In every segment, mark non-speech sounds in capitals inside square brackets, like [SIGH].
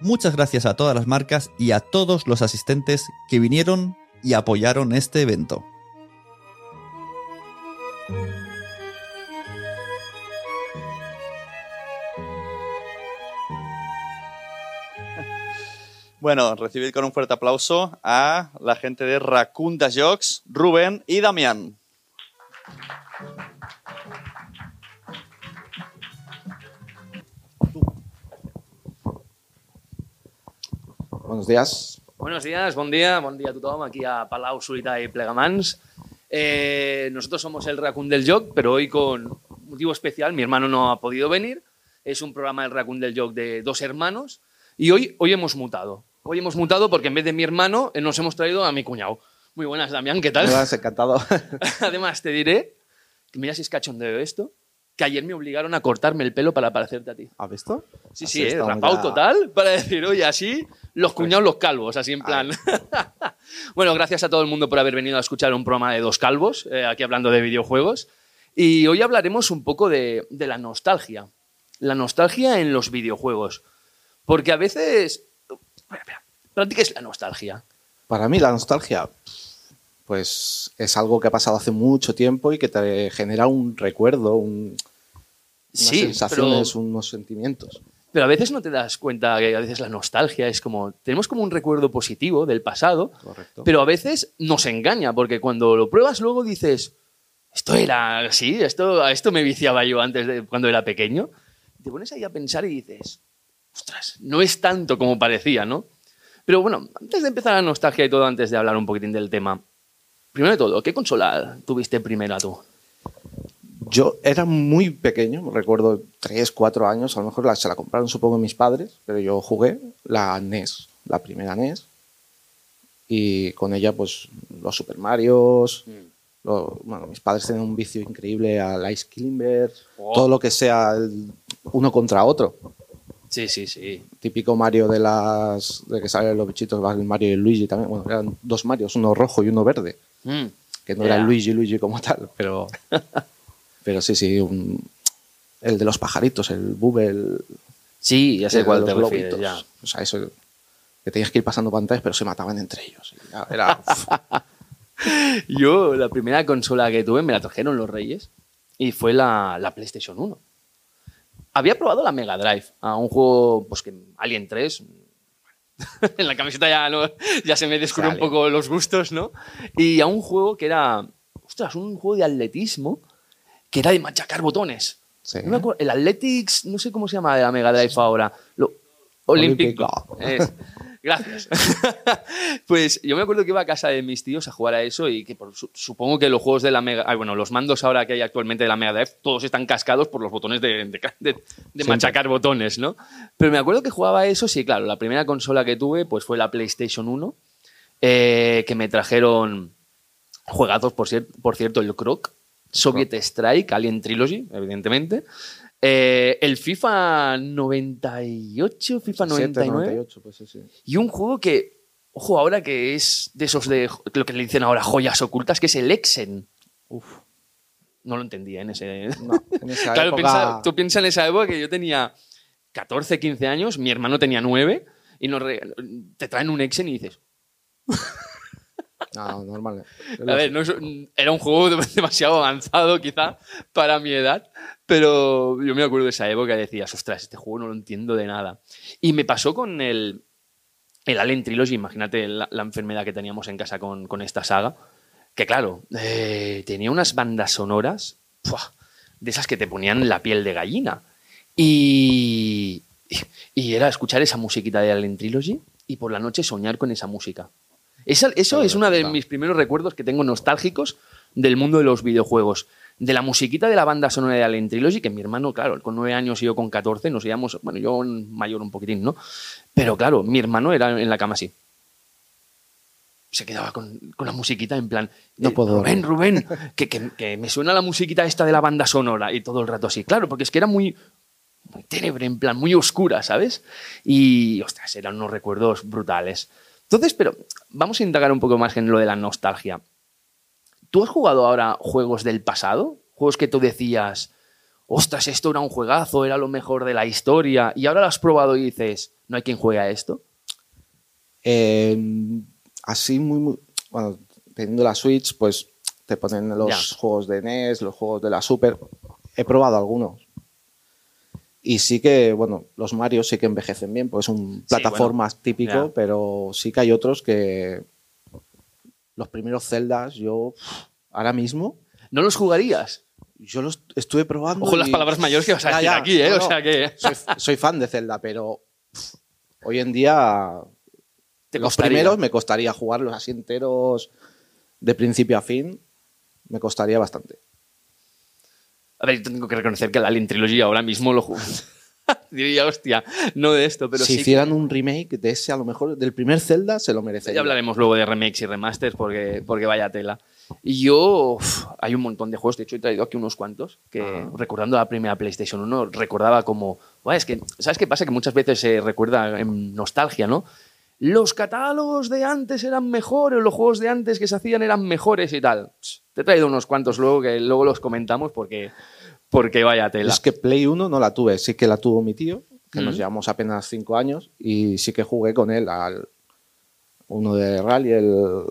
Muchas gracias a todas las marcas y a todos los asistentes que vinieron y apoyaron este evento. [LAUGHS] Bueno, recibid con un fuerte aplauso a la gente de Racunda Jocs, Rubén y Damián. Buenos días. Buenos días, bon dia, bon dia a tothom, aquí a Palau, Solità y Plegamans. Eh, nosotros somos el Raccoon del Joc, pero hoy con motivo especial, mi hermano no ha podido venir, es un programa del Raccoon del Joc de dos hermanos y hoy, hoy hemos mutado. Hoy hemos mutado porque en vez de mi hermano eh, nos hemos traído a mi cuñado. Muy buenas, Damián, ¿qué tal? Buenas, encantado. [LAUGHS] Además, te diré, que mira si es cachondeo esto, que ayer me obligaron a cortarme el pelo para parecerte a ti. ¿Has visto? Sí, Así sí, eh, rapado ya- total, para decir, oye, así los cuñados los calvos, así en plan. [LAUGHS] bueno, gracias a todo el mundo por haber venido a escuchar un programa de dos calvos, eh, aquí hablando de videojuegos. Y hoy hablaremos un poco de, de la nostalgia. La nostalgia en los videojuegos. Porque a veces. ¿Para ti qué es la nostalgia? Para mí la nostalgia, pues es algo que ha pasado hace mucho tiempo y que te genera un recuerdo, un- Sí, sensaciones, pero- unos sentimientos. Pero a veces no te das cuenta que a veces la nostalgia es como. Tenemos como un recuerdo positivo del pasado, Correcto. pero a veces nos engaña, porque cuando lo pruebas luego dices, esto era así, esto, a esto me viciaba yo antes de cuando era pequeño. Te pones ahí a pensar y dices, ostras, no es tanto como parecía, ¿no? Pero bueno, antes de empezar la nostalgia y todo, antes de hablar un poquitín del tema, primero de todo, ¿qué consola tuviste primero tú? Yo era muy pequeño, recuerdo 3, 4 años, a lo mejor la, se la compraron supongo mis padres, pero yo jugué la NES, la primera NES, y con ella pues los Super Marios, lo- bueno, mis padres tenían un vicio increíble al Ice Climber, Oh. todo lo que sea el- uno contra otro. Sí, sí, sí. típico Mario de las de que salen los bichitos, va el Mario y el Luigi también. Bueno, eran dos Marios, uno rojo y uno verde, Mm. que no era Ya. el Luigi Luigi como tal, pero [LAUGHS] pero sí, sí, un- el de los pajaritos, el Bubble, Sí, ya sé cuál los te refieres, ya. O sea, eso que tenías que ir pasando pantallas, pero se mataban entre ellos. Era, [LAUGHS] Yo, la primera consola que tuve me la trajeron los Reyes y fue la, la PlayStation 1. Había probado la Mega Drive a un juego, pues que Alien 3. [LAUGHS] en la camiseta ya, no- ya se me descubrió un poco los gustos, ¿no? Y a un juego que era, ostras, un juego de atletismo que era de machacar botones. Sí. No me acuerdo, el Athletics, no sé cómo se llama de la Mega Drive ahora. Lo. Es. Gracias. [LAUGHS] pues yo me acuerdo que iba a casa de mis tíos a jugar a eso y que por supongo que los juegos de la Mega... ay, bueno, los mandos ahora que hay actualmente de la Mega Drive, todos están cascados por los botones de, de, de- de Siempre. machacar botones, ¿no? Pero me acuerdo que jugaba a eso, sí, claro, la primera consola que tuve pues fue la PlayStation 1, eh, que me trajeron juegazos, por, cier- por cierto, el Croc, Soviet Strike, Alien Trilogy, evidentemente. eh, el FIFA 98, FIFA 7, 99. 98, pues sí, sí. Y un juego que, ojo, ahora que es de esos de lo que le dicen ahora joyas ocultas, que es el Exen. Uf, No lo entendía en ese. no, en esa [LAUGHS] claro, época- piensa- tú piensas en esa época que yo tenía 14, 15 años, mi hermano tenía 9, y nos te traen un Exen y dices. No, normal. A ver, no es- era un juego de- [LAUGHS] demasiado avanzado quizá para mi edad, pero yo me acuerdo de esa época y decías, ostras, este juego no lo entiendo de nada. Y me pasó con el, el Alien Trilogy, imagínate la, la enfermedad que teníamos en casa con, con esta saga, que claro, eh, tenía unas bandas sonoras ¡fua! de esas que te ponían la piel de gallina. Y, y era escuchar esa musiquita de Alien Trilogy y por la noche soñar con esa música. Esa- eso Claro, es uno de claro. mis primeros recuerdos que tengo nostálgicos del mundo de los videojuegos. De la musiquita de la banda sonora de Alien Trilogy, que mi hermano, claro, con nueve años y yo con 14, nos íbamos, bueno, yo mayor un poquitín, ¿no? Pero claro, mi hermano era en la cama así. Se quedaba con, con la musiquita en plan, No eh, puedo Rubén, dormir". Rubén, [LAUGHS] que, que- que me suena la musiquita esta de la banda sonora y todo el rato así. Claro, porque es que era muy, muy tenebre, en plan, muy oscura, ¿sabes? Y, ostras, eran unos recuerdos brutales. Entonces, pero vamos a indagar un poco más en lo de la nostalgia. ¿Tú has jugado ahora juegos del pasado? Juegos que tú decías, ostras, esto era un juegazo, era lo mejor de la historia, y ahora lo has probado y dices, no hay quien juegue a esto. Eh, así muy, muy- Bueno, teniendo la Switch, pues te ponen los Ya. juegos de NES, los juegos de la Super. He probado algunos. Y sí que, bueno, los Mario sí que envejecen bien, porque es un plataformas típico, pero sí que hay otros que. Los primeros Zeldas, yo ahora mismo, ¿No los jugarías? yo los estuve probando. Ojo las palabras mayores que vas a decir aquí, ¿eh? no, O sea que... soy, soy fan de Zelda, pero hoy en día Te los costaría. primeros me costaría jugarlos así enteros de principio a fin. Me costaría bastante. A ver, yo tengo que reconocer que la Alien Trilogy ahora mismo lo juego. [LAUGHS] Diría, hostia, no de esto, pero si sí. que- hicieran un remake de ese, a lo mejor del primer Zelda, se lo merecería. Ya hablaremos luego de remakes y remasters porque, porque vaya tela. Y yo, uf, hay un montón de juegos, de hecho he traído aquí unos cuantos, que Ah. recordando la primera PlayStation 1 recordaba como, "Buah, es que, ¿sabes qué pasa? Que muchas veces se recuerda en nostalgia, ¿no? Los catálogos de antes eran mejores, los juegos de antes que se hacían eran mejores y tal. Te he traído unos cuantos luego que luego los comentamos porque, porque vaya tela. Es que Play 1 no la tuve, sí que la tuvo mi tío, que nos llevamos apenas 5 años, y sí que jugué con él al uno de Rally, el,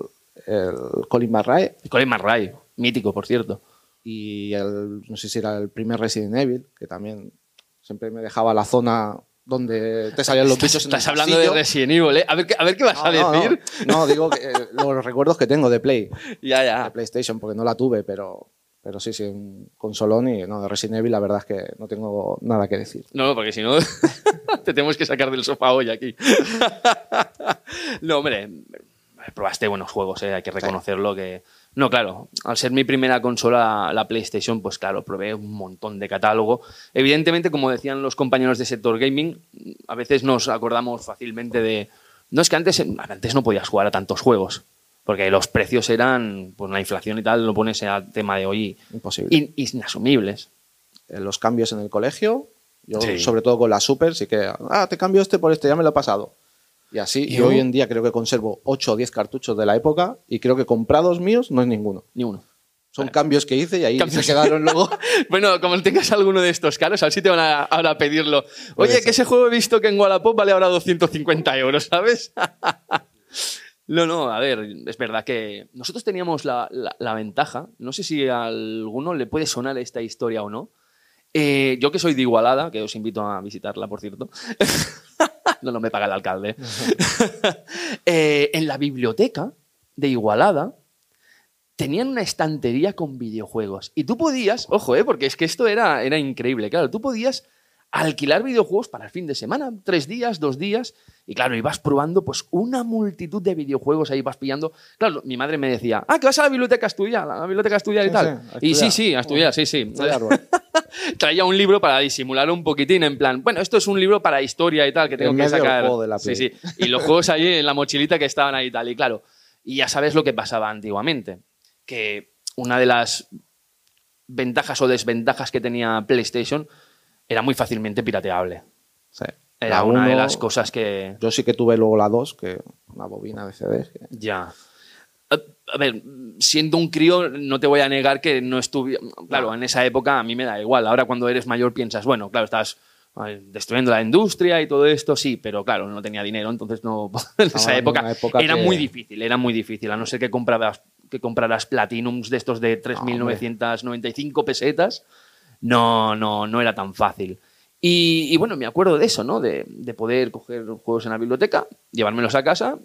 el Colin McRae, Colin McRae, mítico, por cierto. y el, no sé si era el primer Resident Evil, que también siempre me dejaba la zona donde te salían los Estás, bichos en el estás hablando de. Resident Evil, ¿eh? A ver, qué- a ver qué vas No, a no, no. decir. No, digo que, eh, los recuerdos que tengo de Play, [LAUGHS] Ya, de ya. PlayStation, porque no la tuve, pero, pero sí, sí, un consolón y no, de Resident Evil la verdad es que no tengo nada que decir. No, no, porque si no, [LAUGHS] te tenemos que sacar del sofá hoy aquí. [LAUGHS] no, hombre, probaste buenos juegos, ¿eh? hay que reconocerlo que... No, claro, al ser mi primera consola, la PlayStation, pues claro, probé un montón de catálogo. Evidentemente, como decían los compañeros de sector gaming, a veces nos acordamos fácilmente de... No, es que antes, antes no podías jugar a tantos juegos, porque los precios eran, pues la inflación y tal, lo pones al tema de hoy, Imposible. in- inasumibles. Eh, los cambios en el colegio, yo Sí. sobre todo con la Super, sí que, ah, te cambio este por este, ya me lo he pasado. Y así, y Yo- hoy en día creo que conservo 8 o 10 cartuchos de la época y creo que comprados míos no es ninguno. Ni uno. Son cambios que hice y ahí Cambios. se quedaron luego. [LAUGHS] Bueno, como tengas alguno de estos caros, a ver si te van a, ahora a pedirlo. Oye, que ese juego he visto que en Wallapop vale ahora 250 euros, ¿sabes? [LAUGHS] no, no, a ver, es verdad que nosotros teníamos la, la- la ventaja, no sé si a alguno le puede sonar esta historia o no. Eh, yo que soy de Igualada, que os invito a visitarla, por cierto. [LAUGHS] no, no me paga el alcalde. [LAUGHS] Eh, en la biblioteca de Igualada tenían una estantería con videojuegos. Y tú podías, ojo, eh, porque es que esto era, era increíble, claro, tú podías alquilar videojuegos para el fin de semana, tres días, dos días, y claro, ibas probando pues una multitud de videojuegos, ahí vas pillando. Claro, mi madre me decía, ah, que vas a la biblioteca a estudiar, a la biblioteca a estudiar y Sí, tal. sí, y sí, sí, a estudiar, sí, sí. [LAUGHS] [LAUGHS] Traía un libro para disimular un poquitín, en plan, bueno, esto es un libro para historia y tal, que tengo En que medio sacar. juego de la sí, sí. Y los juegos ahí en la mochilita que estaban ahí y tal, y claro. Y ya sabes lo que pasaba antiguamente, que una de las ventajas o desventajas que tenía PlayStation era muy fácilmente pirateable. Sí. Era La una de las cosas que... Yo sí que tuve luego la 2, que una bobina de que- Ya. A, ver, siendo un crío, no te voy a negar que no estuve. Claro, en esa época a mí me da igual. Ahora, cuando eres mayor, piensas, bueno, claro, estás destruyendo la industria y todo esto, sí, pero claro, no tenía dinero, entonces no. [LAUGHS] En esa época, era que- muy difícil, era muy difícil, a no ser que compraras, que compraras Platinums de estos de 3.995 pesetas, no, no, no era tan fácil. Y, y bueno, me acuerdo de eso, ¿no? De, de poder coger juegos en la biblioteca, llevármelos a casa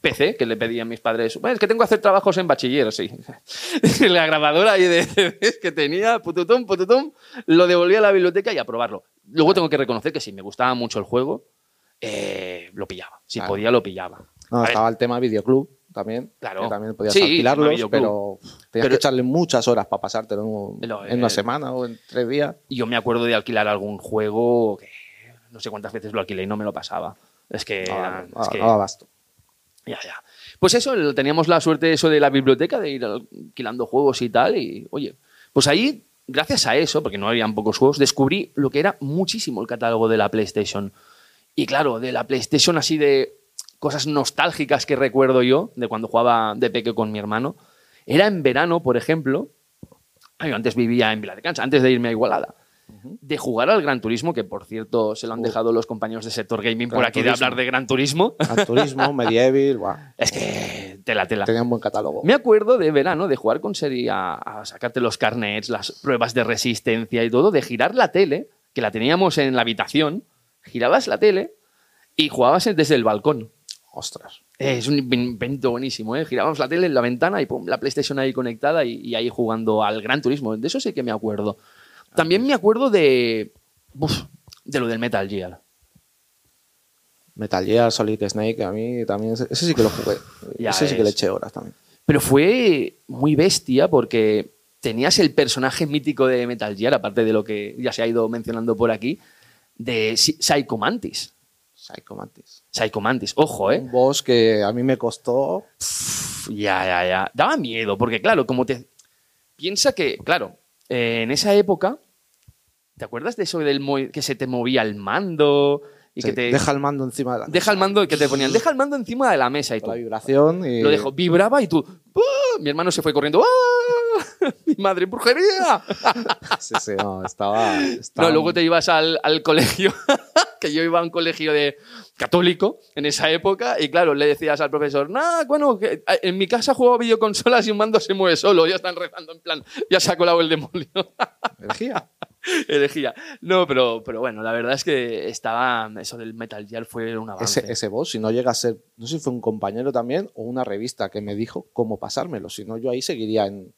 PC que le pedí a mis padres. Bueno, es que tengo que hacer trabajos en bachiller, sí. [LAUGHS] la grabadora ahí de CDs que tenía, pututum, pututum, lo devolví a la biblioteca y a probarlo. Luego tengo que reconocer que si me gustaba mucho el juego, eh, lo pillaba. Si Claro. podía, lo pillaba. No, A ver, estaba el tema videoclub también. Claro. Que también podías Sí, alquilarlos, pero tenías Pero- que echarle muchas horas para pasártelo en, una eh, semana o en tres días. Y yo me acuerdo de alquilar algún juego que no sé cuántas veces lo alquilé y no me lo pasaba. Es que. Era- no, es que- no daba abasto. Ya, ya. Pues eso, teníamos la suerte eso de la biblioteca, de ir alquilando juegos y tal. Y oye, pues ahí, gracias a eso, porque no habían pocos juegos, descubrí lo que era muchísimo el catálogo de la PlayStation. Y claro, de la PlayStation así de cosas nostálgicas que recuerdo yo, de cuando jugaba de peque con mi hermano, era en verano, por ejemplo. Yo antes vivía en Vila de Cancha, antes de irme a Igualada. De jugar al Gran Turismo, que por cierto se lo han Uh. dejado los compañeros de sector gaming por aquí de hablar de Gran Turismo. Gran Turismo, [LAUGHS] Medieval. Es que tela, tela. Tenía un buen catálogo. Me acuerdo de verano, de jugar con Seri a, a sacarte los carnets, las pruebas de resistencia y todo, de girar la tele, que la teníamos en la habitación, girabas la tele y jugabas desde el balcón. Ostras. Eh, Es un invento buenísimo, ¿eh? Girábamos la tele en la ventana y pum, la PlayStation ahí conectada y, y ahí jugando al Gran Turismo. De eso sí que me acuerdo. También me acuerdo de. uf, de lo del Metal Gear. Metal Gear, Solid Snake, a mí también. Ese, sí que lo jugué. [LAUGHS] Ya ese sí que le eché horas también. Pero fue muy bestia porque tenías el personaje mítico de Metal Gear, aparte de lo que ya se ha ido mencionando por aquí, de Psycho Mantis. Psycho Mantis. Psycho Mantis, ojo, ¿eh? Un boss que a mí me costó. Pf, Ya, ya, ya. Daba miedo, porque claro, como te... Piensa que, claro, eh, en esa época, ¿te acuerdas de eso del que se te movía el mando? Y sí, que te... Deja el mando encima de la deja el mando que te ponían, deja el mando encima de la mesa y tú... la vibración y. Lo dejo, vibraba y tú... ¡ah! Mi hermano se fue corriendo. ¡ah! [LAUGHS] ¡Mi madre, brujería! [LAUGHS] Sí, sí, no, estaba. estaba- No, luego te ibas al, al colegio, [LAUGHS] que yo iba a un colegio de católico en esa época, y claro, le decías al profesor, nah, bueno, que eh, en mi casa juego a videoconsolas y un mando se mueve solo, ya están rezando en plan, ya se ha colado el demonio. Energía. Elegía. No, pero, pero bueno, la verdad es que estaba, eso del Metal Gear fue un avance. Ese, ese boss, si no llega a ser. No sé si fue un compañero también o una revista que me dijo cómo pasármelo. Si no, yo ahí seguiría en.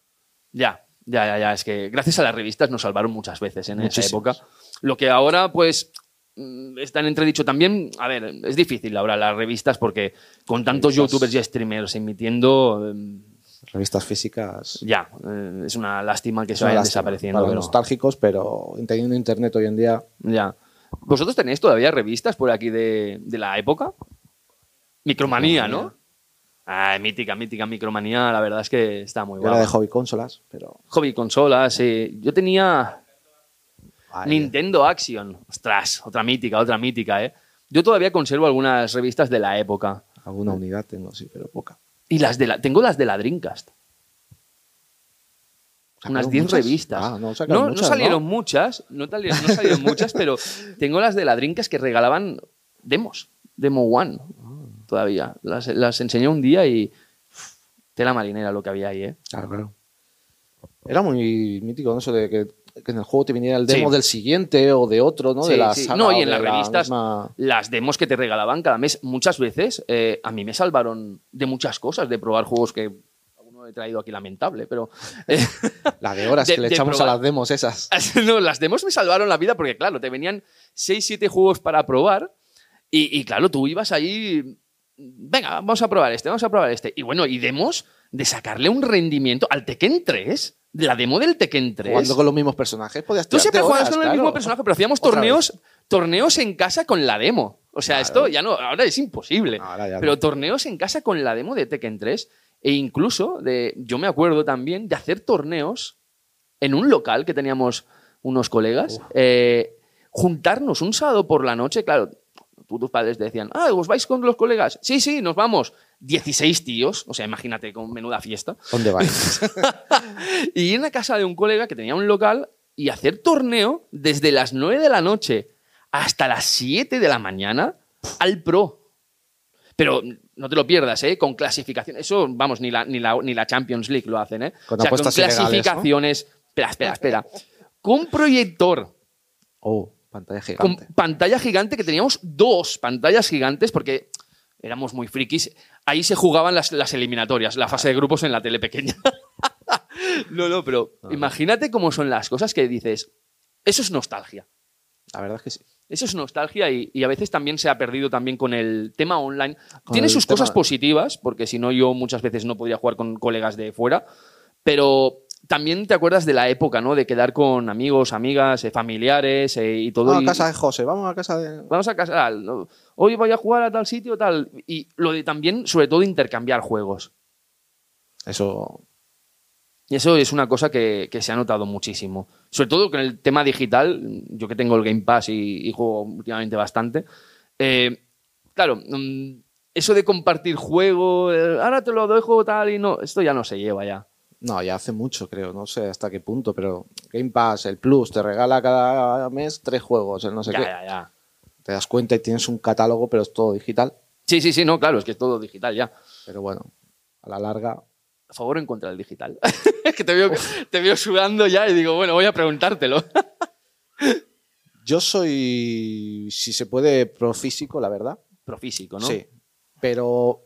Ya, ya, ya, ya. Es que gracias a las revistas nos salvaron muchas veces en esa época. Lo que ahora, pues, mm, está en entredicho también. A ver, es difícil ahora las revistas porque con tantos Revistas. youtubers y streamers emitiendo, eh, Revistas físicas. ya, eh, es una lástima que se vayan desapareciendo. Para los pero- nostálgicos, pero teniendo internet hoy en día. ya. ¿Vosotros tenéis todavía revistas por aquí de, de la época? Micromanía, ¿no? Ah, mítica, mítica Micromanía, la verdad es que está muy Yo era de hobby consolas, pero. Hobby consolas, sí. Yo tenía Nintendo Action. Ostras, otra mítica, otra mítica, ¿eh? Yo todavía conservo algunas revistas de la época. Alguna unidad tengo, sí, pero poca. Y las de la, tengo las de la Dreamcast. ¿Sacaron Unas 10 muchas? revistas. Ah, no, no, no muchas, salieron ¿no? muchas, no, no salieron muchas, pero [LAUGHS] tengo las de la Dreamcast que regalaban demos, Demo One, todavía. Las, las enseñé un día y tela marinera lo que había ahí, ¿eh? Claro, claro. Era muy mítico ¿no? eso de que, que en el juego te viniera el demo Sí. del siguiente o de otro, ¿no? Sí, de la sí. saga No, y en las la revistas, misma- las demos que te regalaban cada mes, muchas veces, eh, a mí me salvaron de muchas cosas, de probar juegos que he traído aquí lamentable, pero... eh, [LAUGHS] La de horas de- que le echamos probar. a las demos esas. [LAUGHS] no, las demos me salvaron la vida porque, claro, te venían 6, 7 juegos para probar y, y, claro, tú ibas ahí, venga, vamos a probar este, vamos a probar este. Y bueno, y demos de sacarle un rendimiento al Tekken 3, la demo del Tekken 3. Jugando con los mismos personajes, podías Tú siempre jugabas con el mismo personaje, pero hacíamos Otra torneos, torneos en casa con la demo. O sea, Claro. esto ya no, ahora es imposible. Ahora ya pero no. torneos en casa con la demo de Tekken 3 e incluso de, yo me acuerdo también de hacer torneos en un local que teníamos unos colegas, eh, juntarnos un sábado por la noche, claro, tú, tus padres te decían, ah, ¿os vais con los colegas? Sí, sí, nos vamos. 16 tíos, o sea, imagínate con menuda fiesta ¿Dónde vais? [LAUGHS] y ir a casa de un colega que tenía un local y hacer torneo desde las 9 de la noche hasta las 7 de la mañana al pro. Pero no te lo pierdas, ¿eh? Con clasificación. Eso, vamos, ni la, ni la, ni la Champions League lo hacen, ¿eh? Con o sea, con clasificaciones. Espera, espera, espera. Con proyector, Oh, pantalla con gigante. pantalla gigante, que teníamos dos pantallas gigantes porque éramos muy frikis. ahí se jugaban las, las eliminatorias, la fase de grupos en la tele pequeña. [LAUGHS] no, no, pero imagínate cómo son las cosas que dices, eso es nostalgia. La verdad es que sí. Eso es nostalgia y, y a veces también se ha perdido también con el tema online. Tiene sus tema- cosas positivas, porque si no yo muchas veces no podría jugar con colegas de fuera, pero también te acuerdas de la época, ¿no? De quedar con amigos, amigas, eh, familiares eh, y todo. Vamos y- a casa de José, vamos a casa de. Vamos a casa, ¿no? hoy voy a jugar a tal sitio, tal. Y lo de también, sobre todo, intercambiar juegos. Eso. Y eso es una cosa que, que se ha notado muchísimo. Sobre todo con el tema digital, yo que tengo el Game Pass y, y juego últimamente bastante. eh, claro, mm, eso de compartir juego, ahora te lo dejo tal y no, esto ya no se lleva ya. No, ya hace mucho, creo. No sé hasta qué punto, pero Game Pass, el Plus, te regala cada mes tres juegos, el no sé ya, qué. ya, ya. Te das cuenta y tienes un catálogo, pero es todo digital. Sí, sí, sí, no, claro, es que es todo digital ya. Pero bueno, a la larga. ¿A favor o en contra del digital? [LAUGHS] es que te veo, te veo sudando ya y digo, bueno, voy a preguntártelo. [LAUGHS] Yo soy, si se puede, pro físico, la verdad. Profísico, ¿no? Sí. Pero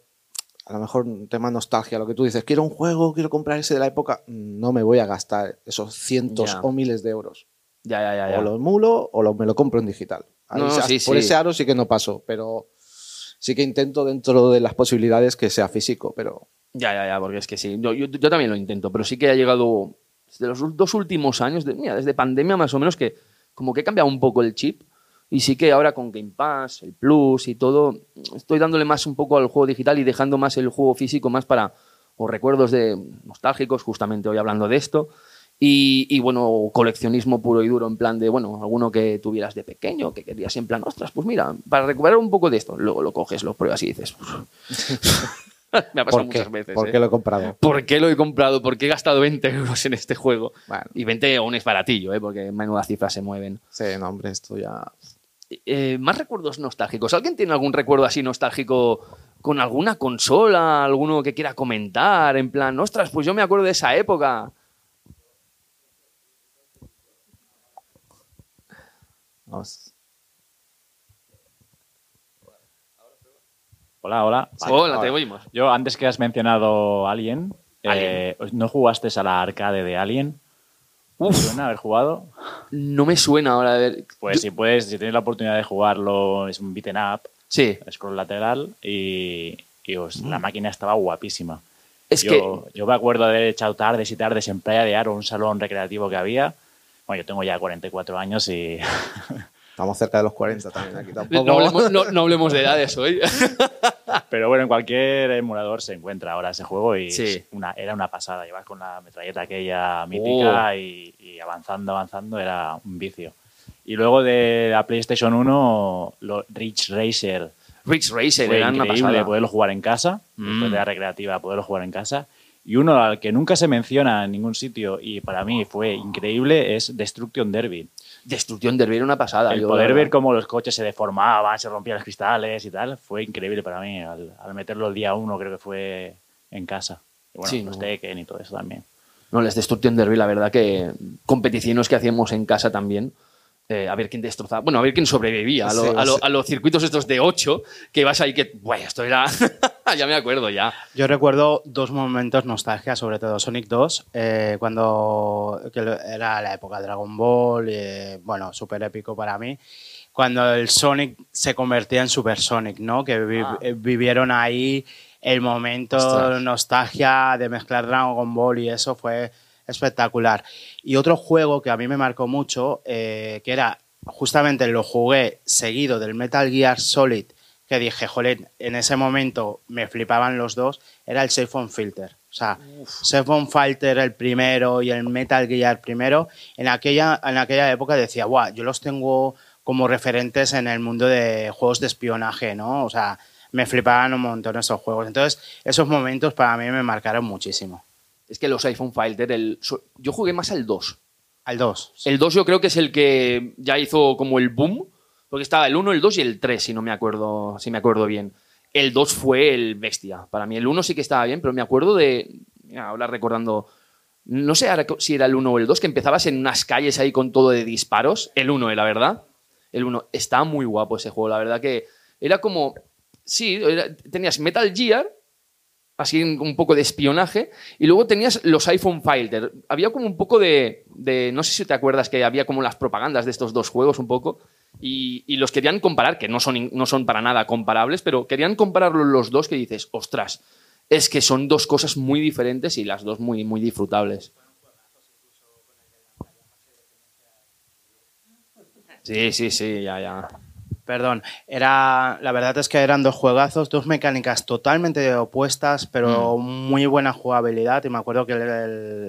a lo mejor un tema nostalgia, lo que tú dices, quiero un juego, quiero comprar ese de la época, no me voy a gastar esos cientos Ya. o miles de euros. Ya, ya, ya. ya. O lo emulo o lo, me lo compro en digital. No, sí, por sí. ese aro sí que no paso, pero sí que intento dentro de las posibilidades que sea físico, pero Ya, ya, ya, porque es que sí. Yo, yo- yo también lo intento, pero sí que ha llegado desde los dos últimos años, de- mira, desde pandemia más o menos, que como que he cambiado un poco el chip. Y sí que ahora con Game Pass, el Plus y todo, estoy dándole más un poco al juego digital y dejando más el juego físico más para o recuerdos de nostálgicos, justamente hoy hablando de esto. Y, y, bueno, coleccionismo puro y duro, en plan de, bueno, alguno que tuvieras de pequeño, que querías en plan, ostras, pues mira, para recuperar un poco de esto, luego lo coges, lo pruebas y dices, [LAUGHS] me ha pasado muchas veces. ¿Por ¿eh? qué lo he comprado? ¿Por qué lo he comprado? ¿Por qué he gastado 20 euros en este juego? Bueno. Y 20 aún es baratillo, ¿eh? porque menudas cifras se mueven. Sí, no, hombre, esto ya... Eh, más recuerdos nostálgicos. ¿Alguien tiene algún recuerdo así nostálgico con alguna consola? ¿Alguno que quiera comentar? En plan, ostras, pues yo me acuerdo de esa época. Vamos. Hola, hola. Vale. Hola, te oímos. Yo, antes que has mencionado Alien, Alien. eh, ¿no jugaste a la arcade de Alien? ¿Te suena haber jugado? No me suena ahora de ver. Pues Yo- si puedes, si tienes la oportunidad de jugarlo, es un beaten up, Sí, scroll lateral, y, y, os- la máquina estaba guapísima. Mm. es yo, yo me acuerdo de haber echado tardes y tardes en Playa de Aro, un salón recreativo que había. Bueno, yo tengo ya 44 años y [LAUGHS] Estamos cerca de los 40 también aquí que. tampoco. No hablemos, no- no hablemos de edades hoy. [LAUGHS] Pero bueno, en cualquier emulador se encuentra ahora ese juego y Sí. es una, era una pasada. Llevas con la metralleta aquella mítica y, y avanzando, avanzando, era un vicio. Y luego de la PlayStation 1, lo, Ridge Racer. Ridge Racer Fue era una increíble pasada. poderlo jugar en casa, Mm. después de la recreativa, poderlo jugar en casa. Y uno al que nunca se menciona en ningún sitio y para mí fue increíble es Destruction Derby. Destrucción Derby era una pasada. El yo, poder ver cómo los coches se deformaban, se rompían los cristales y tal, fue increíble para mí. Al, al meterlo el día uno, creo que fue en casa. Y bueno, Sí, los no. Tekken y todo eso también. No, les Destruction Derby, la verdad que competiciones que hacíamos en casa también. Eh, a ver quién destrozaba. Bueno, a ver quién sobrevivía a, lo- Sí, a lo- sí. a los circuitos estos de 8, que vas ahí que. Bueno, esto era. [LAUGHS] ya me acuerdo ya. Yo recuerdo dos momentos nostalgia, sobre todo Sonic 2, eh, cuando que era la época de Dragon Ball, eh, bueno, súper épico para mí, cuando el Sonic se convertía en Super Sonic, ¿no? Que vi- Ah. eh, vivieron ahí el momento Ostras. nostalgia de mezclar Dragon Ball y eso fue espectacular. Y otro juego que a mí me marcó mucho, eh, que era, justamente lo jugué seguido del Metal Gear Solid, que dije, joder, en ese momento me flipaban los dos, era el Safe Phone Filter. O sea, Safe Filter el primero y el Metal Gear primero, en aquella, en aquella época decía, guau, yo los tengo como referentes en el mundo de juegos de espionaje, ¿no? O sea, me flipaban un montón esos juegos. Entonces, esos momentos para mí me marcaron muchísimo. Es que los iPhone Fighter, el, yo jugué más al 2. Al 2. El 2 yo creo que es el que ya hizo como el boom, porque estaba el 1, el 2 y el 3, si no me acuerdo, si me acuerdo bien. El 2 fue el bestia. Para mí el 1 sí que estaba bien, pero me acuerdo de ahora recordando no sé ahora si era el 1 o el 2 que empezabas en unas calles ahí con todo de disparos, el 1 la verdad. El 1 estaba muy guapo ese juego, la verdad que era como sí, era- tenías Metal Gear así un poco de espionaje, y luego tenías los iPhone Fighter. Había como un poco de, no sé si te acuerdas que había como las propagandas de estos dos juegos un poco, y, y los querían comparar, que no son, no son para nada comparables, pero querían compararlos los dos que dices, ostras, es que son dos cosas muy diferentes y las dos muy, muy disfrutables. Sí, sí, sí, ya, ya. Perdón, era, la verdad es que eran dos juegazos, dos mecánicas totalmente opuestas, pero muy buena jugabilidad. Y me acuerdo que el,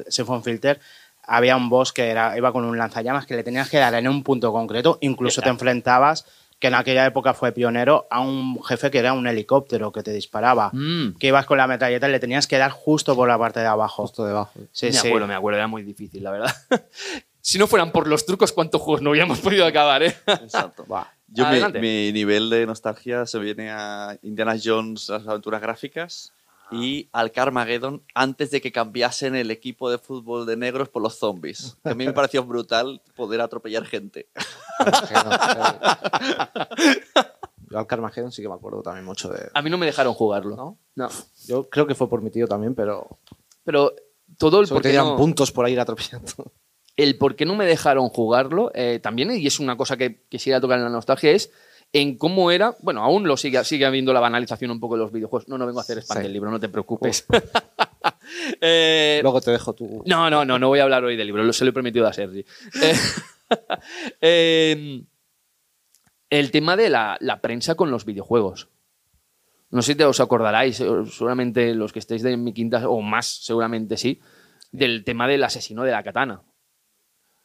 el Filter había un boss que era, iba con un lanzallamas que le tenías que dar en un punto concreto. Incluso te enfrentabas, que en aquella época fue pionero, a un jefe que era un helicóptero que te disparaba. Mm. Que ibas con la metralleta y le tenías que dar justo por la parte de abajo. Justo debajo. Sí, me sí. acuerdo, me acuerdo, era muy difícil, la verdad. Si no fueran por los trucos, ¿cuántos juegos no habíamos podido acabar, eh? Exacto. Yo mi, mi nivel de nostalgia se viene a Indiana Jones, las aventuras gráficas y al Carmageddon antes de que cambiasen el equipo de fútbol de negros por los zombies. Que a mí me pareció brutal poder atropellar gente. [LAUGHS] Yo al Carmageddon sí que me acuerdo también mucho de... A mí no me dejaron jugarlo. ¿No? No. Yo creo que fue por mi tío también, pero... Pero todo el Solo por qué tenían no, puntos por ahí ir atropellando. El por qué no me dejaron jugarlo eh, también, y es una cosa que quisiera tocar en la nostalgia, es en cómo era, bueno, aún lo sigue, sigue habiendo la banalización un poco de los videojuegos. No, no vengo a hacer spam Sí. del libro, no te preocupes. [LAUGHS] Eh, Luego te dejo tu... No, no, no, no voy a hablar hoy del libro, se lo he prometido a Sergi. [LAUGHS] Eh, [LAUGHS] eh, el tema de la, la prensa con los videojuegos. No sé si te os acordaráis, seguramente los que estéis de mi quinta, o más, seguramente sí, del tema del asesino de la katana.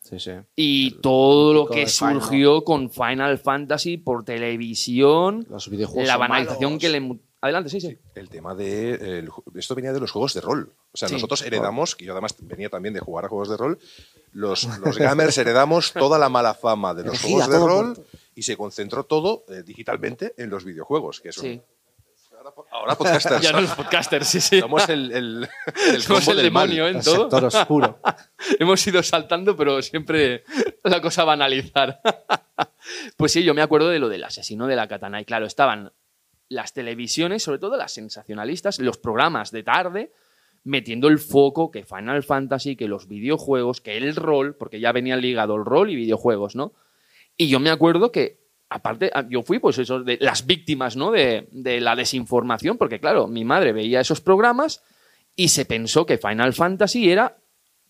Sí, sí. Y todo lo que Final. surgió con Final Fantasy por televisión, Los videojuegos la banalización malos. que le... Adelante, sí, sí. El tema de. el esto venía de los juegos de rol. O sea, Sí. nosotros heredamos, que yo además venía también de jugar a juegos de rol, los, los gamers heredamos toda la mala fama de los juegos de rol y se concentró todo eh, digitalmente en los videojuegos. Que son, Sí. Ahora podcasters. [LAUGHS] Ya no los podcasters, sí, sí. Somos el, el, [LAUGHS] el Somos combo el del mal. demonio ¿eh? en El todo. sector oscuro. [LAUGHS] Hemos ido saltando, pero siempre la cosa va a analizar. pues sí, yo me acuerdo de lo del asesino de la katana. Y claro, estaban las televisiones, sobre todo las sensacionalistas, los programas de tarde, metiendo el foco que Final Fantasy, que los videojuegos, que el rol, porque ya venía ligado el rol y videojuegos, ¿no? Y yo me acuerdo que, aparte, ah, yo fui pues eso, de las víctimas, ¿no? De, de la desinformación, porque claro, mi madre veía esos programas y se pensó que Final Fantasy era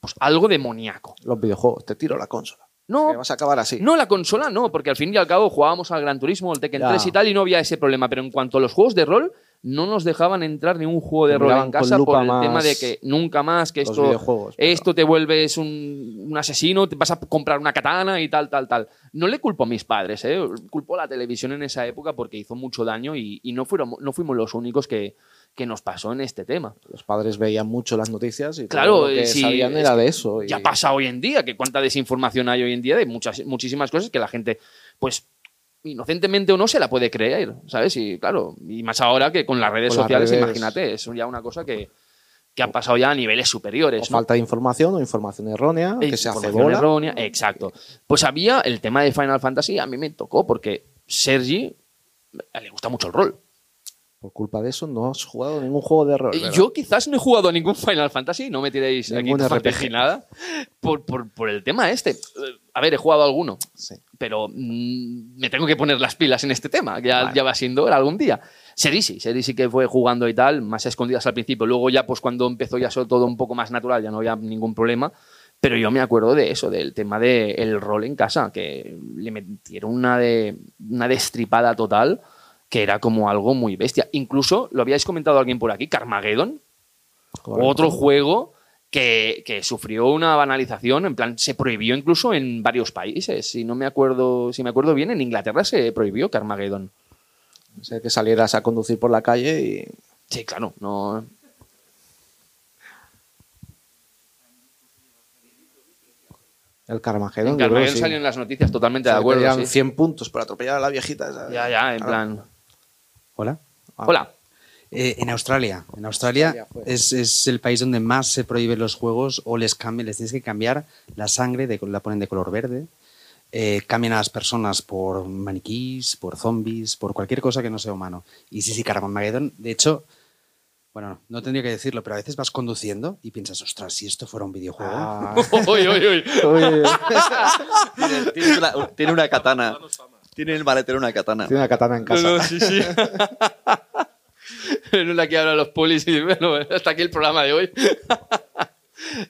pues algo demoníaco. Los videojuegos. Te tiro la consola. No, vas a acabar así. no, la consola no, porque al fin y al cabo jugábamos al Gran Turismo, al Tekken Ya. 3 y tal, y no había ese problema. Pero en cuanto a los juegos de rol, no nos dejaban entrar ni un juego de rol en casa por el tema de que nunca más, que esto, esto te vuelves un, un asesino, te vas a comprar una katana y tal, tal, tal. No le culpo a mis padres, ¿eh? culpo a la televisión en esa época porque hizo mucho daño y, y no, fueron, no fuimos los únicos que, que nos pasó en este tema. Los padres veían mucho las noticias y Claro, todo lo que sí, sabían es era que de eso. y- Ya pasa hoy en día, que cuánta desinformación hay hoy en día de muchas, muchísimas cosas que la gente, pues, inocentemente o no, se la puede creer, ¿sabes? Y claro, y más ahora que con las redes Con las sociales, redes- imagínate, es ya una cosa que, que ha pasado ya a niveles o superiores. ¿no? falta de información o información errónea que se hace bola. errónea, exacto. Pues había el tema de Final Fantasy, a mí me tocó porque Sergi le gusta mucho el rol. Por culpa de eso no has jugado ningún juego de rol. Eh, ¿verdad? Yo quizás no he jugado ningún [LAUGHS] Final Fantasy, no me tiréis aquí Ningún [LAUGHS] tomates RPG. nada, por, por- por el tema este. Eh, A ver, he jugado alguno, Sí. pero mm, me tengo que poner las pilas en este tema, que ya, Vale. ya va siendo hora algún día. Seri sí, Seri sí que fue jugando y tal, más a escondidas al principio. Luego ya, pues cuando empezó ya todo un poco más natural, ya no había ningún problema. Pero yo me acuerdo de eso, del tema del rol en casa, que le metieron una, de, una destripada total, que era como algo muy bestia. Incluso, lo habíais comentado alguien por aquí, Carmageddon, Correcto. otro juego que, que sufrió una banalización, en plan, se prohibió incluso en varios países. Si no me acuerdo, si me acuerdo bien, en Inglaterra se prohibió Carmageddon. Sé que salieras a conducir por la calle y Sí, claro, no. el Carmageddon. Que Carmageddon sí. salió en las noticias totalmente O sea, de acuerdo. te sí. 100 puntos por atropellar a la viejita. Ya, ya, en plan. Hola. Ah. Hola. Eh, en Australia. En Australia Australia fue. es, es el país donde más se prohíben los juegos o les cambian, les tienes que cambiar la sangre, de, la ponen de color verde. eh, cambian a las personas por maniquís, por zombies, por cualquier cosa que no sea humano. Y sí, sí, Carmageddon, de hecho, Bueno, no tendría que decirlo, pero a veces vas conduciendo y piensas, ostras, si esto fuera un videojuego. Ah, [LAUGHS] Uy, uy, uy. [LAUGHS] uy, [LAUGHS] Tiene, tiene una, tiene una katana. Tiene el maletero una katana. tiene una katana en No, casa. no, sí, sí. [LAUGHS] no la que hablan los polis y bueno, hasta aquí el programa de hoy.